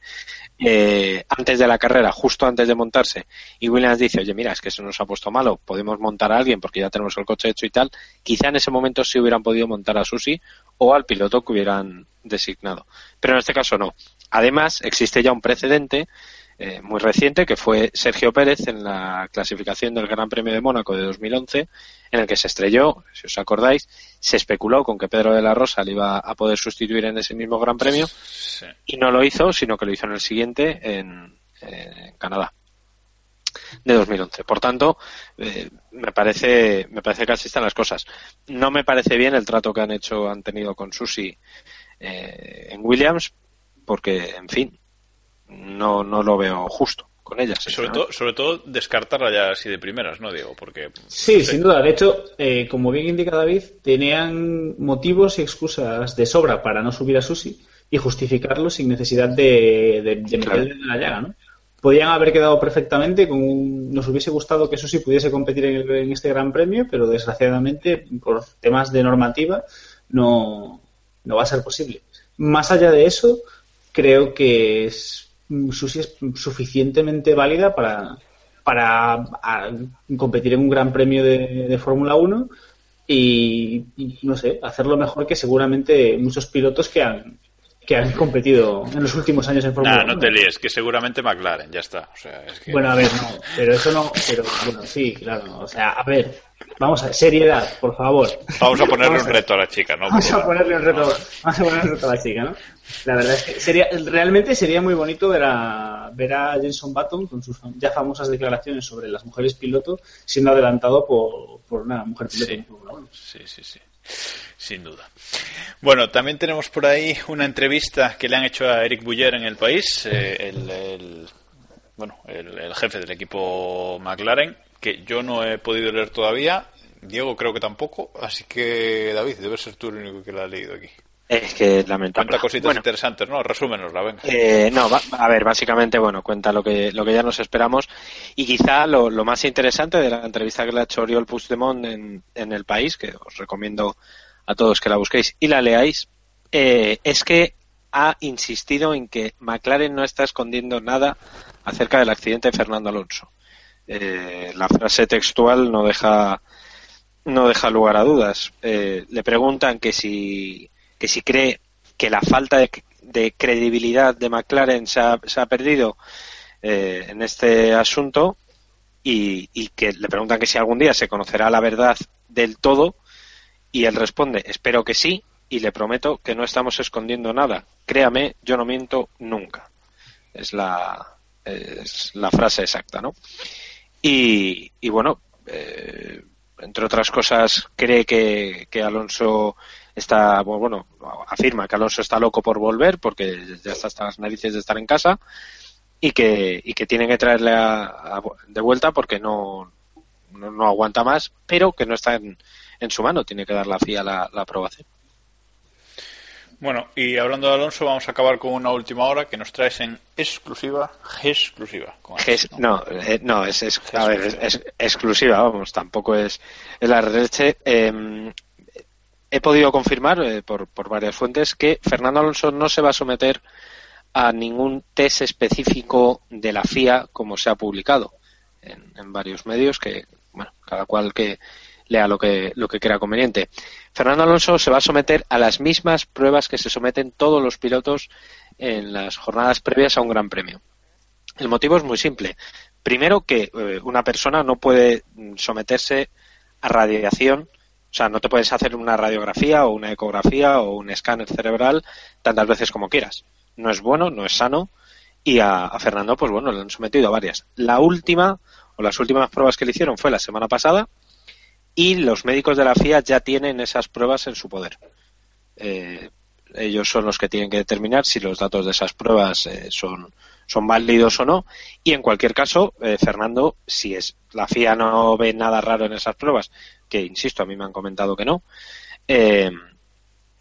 eh, antes de la carrera, justo antes de montarse, y Williams dice, oye, mira, es que eso nos ha puesto malo, podemos montar a alguien porque ya tenemos el coche hecho y tal, quizá en ese momento sí hubieran podido montar a Susi o al piloto que hubieran designado. Pero en este caso no. Además, existe ya un precedente eh, muy reciente que fue Sergio Pérez en la clasificación del Gran Premio de Mónaco de 2011, en el que se estrelló, si os acordáis, se especuló con que Pedro de la Rosa le iba a poder sustituir en ese mismo Gran Premio y no lo hizo, sino que lo hizo en el siguiente en, Canadá de 2011. Por tanto, eh, me parece me parece que así están las cosas. No me parece bien el trato que han hecho han tenido con Susi eh, en Williams, porque, en fin, no, no lo veo justo con ellas. Sobre todo, sobre todo descartarla ya así de primeras, ¿no, Diego? Porque, sí, sin duda. De hecho, eh, como bien indica David, tenían motivos y excusas de sobra para no subir a Susi y justificarlo sin necesidad de, de, meterle en la llaga, ¿no? Podían haber quedado perfectamente con Nos hubiese gustado que Susi pudiese competir en, en este Gran Premio, pero desgraciadamente, por temas de normativa, no, no va a ser posible. Más allá de eso, creo que es Susi es suficientemente válida para, para competir en un gran premio de, Fórmula 1 y, no sé, hacerlo mejor que seguramente muchos pilotos que han, que han competido en los últimos años en Fórmula 1. No te líes, que seguramente McLaren, ya está. Bueno, a ver, no, pero eso no, pero bueno, sí, claro, o sea, a ver, Vamos a seriedad, por favor. Vamos a ponerle un reto a la chica, ¿no? Vamos a ponerle un reto, vamos a ponerle un reto a la chica, ¿no? La verdad es que sería, realmente sería muy bonito ver a, ver a Jenson Button con sus ya famosas declaraciones sobre las mujeres piloto siendo adelantado por, por una mujer piloto. Sí, sí, sí, sin duda. Bueno, también tenemos por ahí una entrevista que le han hecho a Eric Buller en el país, eh, el, bueno, el jefe del equipo McLaren, que yo no he podido leer todavía. Diego creo que tampoco. Así que, David, debe ser tú el único que la ha leído aquí. Es que lamentable. Cuenta cositas interesantes, ¿no? Resúmenosla, venga. Eh, no, a ver, básicamente, bueno, cuenta lo que, lo que ya nos esperamos. Y quizá lo, más interesante de la entrevista que le ha hecho Oriol Puigdemont en, en El País, que os recomiendo a todos que la busquéis y la leáis, eh, es que ha insistido en que McLaren no está escondiendo nada acerca del accidente de Fernando Alonso. Eh, la frase textual no deja no deja lugar a dudas. Eh, le preguntan que si que si cree que la falta de, credibilidad de McLaren se ha, se ha perdido eh, en este asunto y, que le preguntan que si algún día se conocerá la verdad del todo y él responde espero que sí y le prometo que no estamos escondiendo nada. Créame, yo no miento nunca. Es la, es la frase exacta, ¿no? Y, bueno, eh, entre otras cosas, cree que, que Alonso está, bueno, afirma que Alonso está loco por volver porque ya está hasta las narices de estar en casa y que, y que tienen que traerle de vuelta porque no, no, aguanta más, pero que no está en, en, su mano, tiene que dar la FIA la, la aprobación. Bueno, y hablando de Alonso, vamos a acabar con una última hora que nos traes en exclusiva, exclusiva. no, eh, no, es, es, exclusiva, vamos, tampoco es, es la. Em, he podido confirmar eh, por, por varias fuentes que Fernando Alonso no se va a someter a ningún test específico de la FIA como se ha publicado en, varios medios que, bueno, cada cual que lea lo que, lo que crea conveniente. Fernando Alonso se va a someter a las mismas pruebas que se someten todos los pilotos en las jornadas previas a un gran premio. El motivo es muy simple. Primero, que eh, una persona no puede someterse a radiación, o sea, no te puedes hacer una radiografía o una ecografía o un escáner cerebral tantas veces como quieras. No es bueno, no es sano Y a, Fernando, pues bueno, le han sometido a varias. La última, o las últimas pruebas que le hicieron fue la semana pasada, y los médicos de la FIA ya tienen esas pruebas en su poder. Eh, ellos son los que tienen que determinar si los datos de esas pruebas eh, son, son válidos o no. Y en cualquier caso, eh, Fernando, si es la FIA no ve nada raro en esas pruebas, que insisto, a mí me han comentado que no, eh,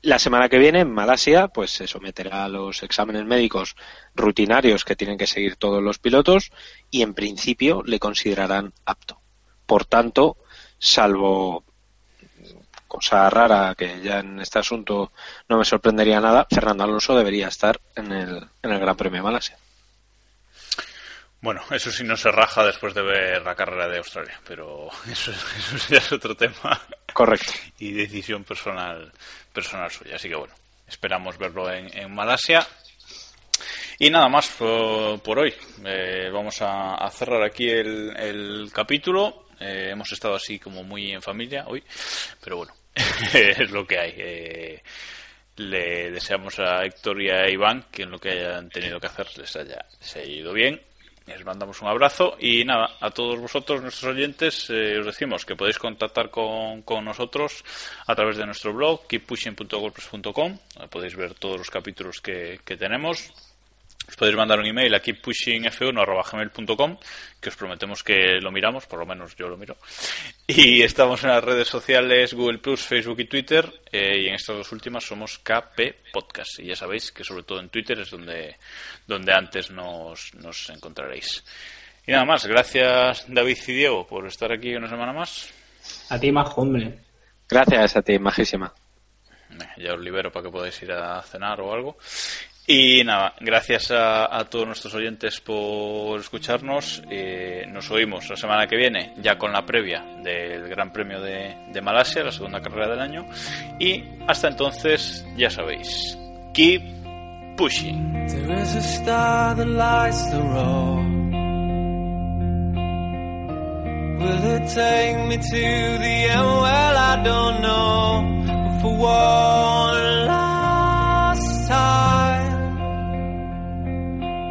la semana que viene en Malasia pues se someterá a los exámenes médicos rutinarios que tienen que seguir todos los pilotos y en principio le considerarán apto. Por tanto, salvo cosa rara que ya en este asunto no me sorprendería nada, Fernando Alonso debería estar en el, en el Gran Premio de Malasia. Bueno, eso sí no se raja después de ver la carrera de Australia, pero eso, eso ya es otro tema. Correcto. Y decisión personal, personal suya. Así que bueno, esperamos verlo en, en Malasia. Y nada más por, por hoy. Eh, vamos a, a, cerrar aquí el, el capítulo. Eh, hemos estado así como muy en familia hoy, pero bueno, es lo que hay. Eh, le deseamos a Héctor y a Iván que en lo que hayan tenido que hacer les haya, les haya ido bien les mandamos un abrazo y nada, a todos vosotros, nuestros oyentes, eh, os decimos que podéis contactar con, con, nosotros a través de nuestro blog, keeppushing.wordpress.com, podéis ver todos los capítulos que, que tenemos. Os podéis mandar un email a keeppushingf1.gmail.com que os prometemos que lo miramos, por lo menos yo lo miro. Y estamos en las redes sociales Google Plus, Facebook y Twitter. Eh, y en estas dos últimas somos KP Podcast. Y ya sabéis que sobre todo en Twitter es donde, donde antes nos, nos encontraréis. Y nada más, gracias David y Diego por estar aquí una semana más. A ti, más hombre. Gracias a ti, majísima. Ya os libero para que podáis ir a cenar o algo. Y nada, gracias a, todos nuestros oyentes por escucharnos. Eh, nos oímos la semana que viene, ya con la previa del Gran Premio de, Malasia, la segunda carrera del año. Y hasta entonces, ya sabéis, keep pushing.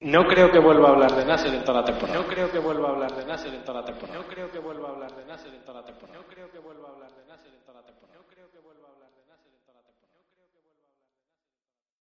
No creo que vuelva a hablar de Nasser en toda la temporada. No creo que vuelva a hablar de Nasser en toda la temporada. No creo que vuelva a hablar de Nasser en toda la temporada.